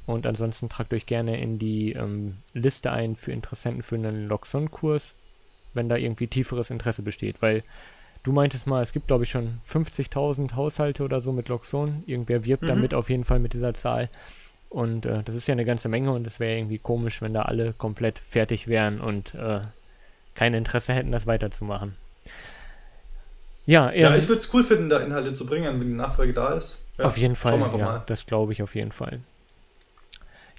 A: Und ansonsten tragt euch gerne in die ähm, Liste ein für Interessenten für einen Loxon-Kurs, wenn da irgendwie tieferes Interesse besteht. Weil du meintest mal, es gibt glaube ich schon 50.000 Haushalte oder so mit Loxon. Irgendwer wirbt mhm. damit auf jeden Fall mit dieser Zahl. Und äh, das ist ja eine ganze Menge und es wäre irgendwie komisch, wenn da alle komplett fertig wären und äh, kein Interesse hätten, das weiterzumachen.
B: Ja, ja ich würde es cool finden, da Inhalte zu bringen, wenn die Nachfrage da ist. Ja,
A: auf jeden Fall, ja, das glaube ich auf jeden Fall.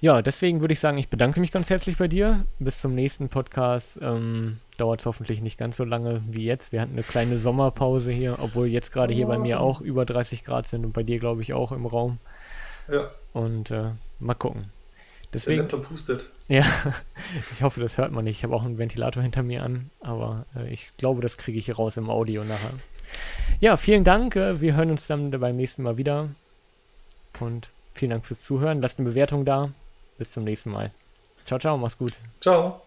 A: Ja, deswegen würde ich sagen, ich bedanke mich ganz herzlich bei dir. Bis zum nächsten Podcast. Ähm, Dauert es hoffentlich nicht ganz so lange wie jetzt. Wir hatten eine kleine Sommerpause hier, obwohl jetzt gerade hier bei mir auch über 30 Grad sind und bei dir, glaube ich, auch im Raum.
B: Ja.
A: Und äh, mal gucken.
B: Deswegen, Der Laptop pustet.
A: Ja, ich hoffe, das hört man nicht. Ich habe auch einen Ventilator hinter mir an, aber äh, ich glaube, das kriege ich hier raus im Audio nachher. Ja, vielen Dank. Äh, wir hören uns dann beim nächsten Mal wieder. Und vielen Dank fürs Zuhören. Lasst eine Bewertung da. Bis zum nächsten Mal. Ciao, ciao, mach's gut.
B: Ciao.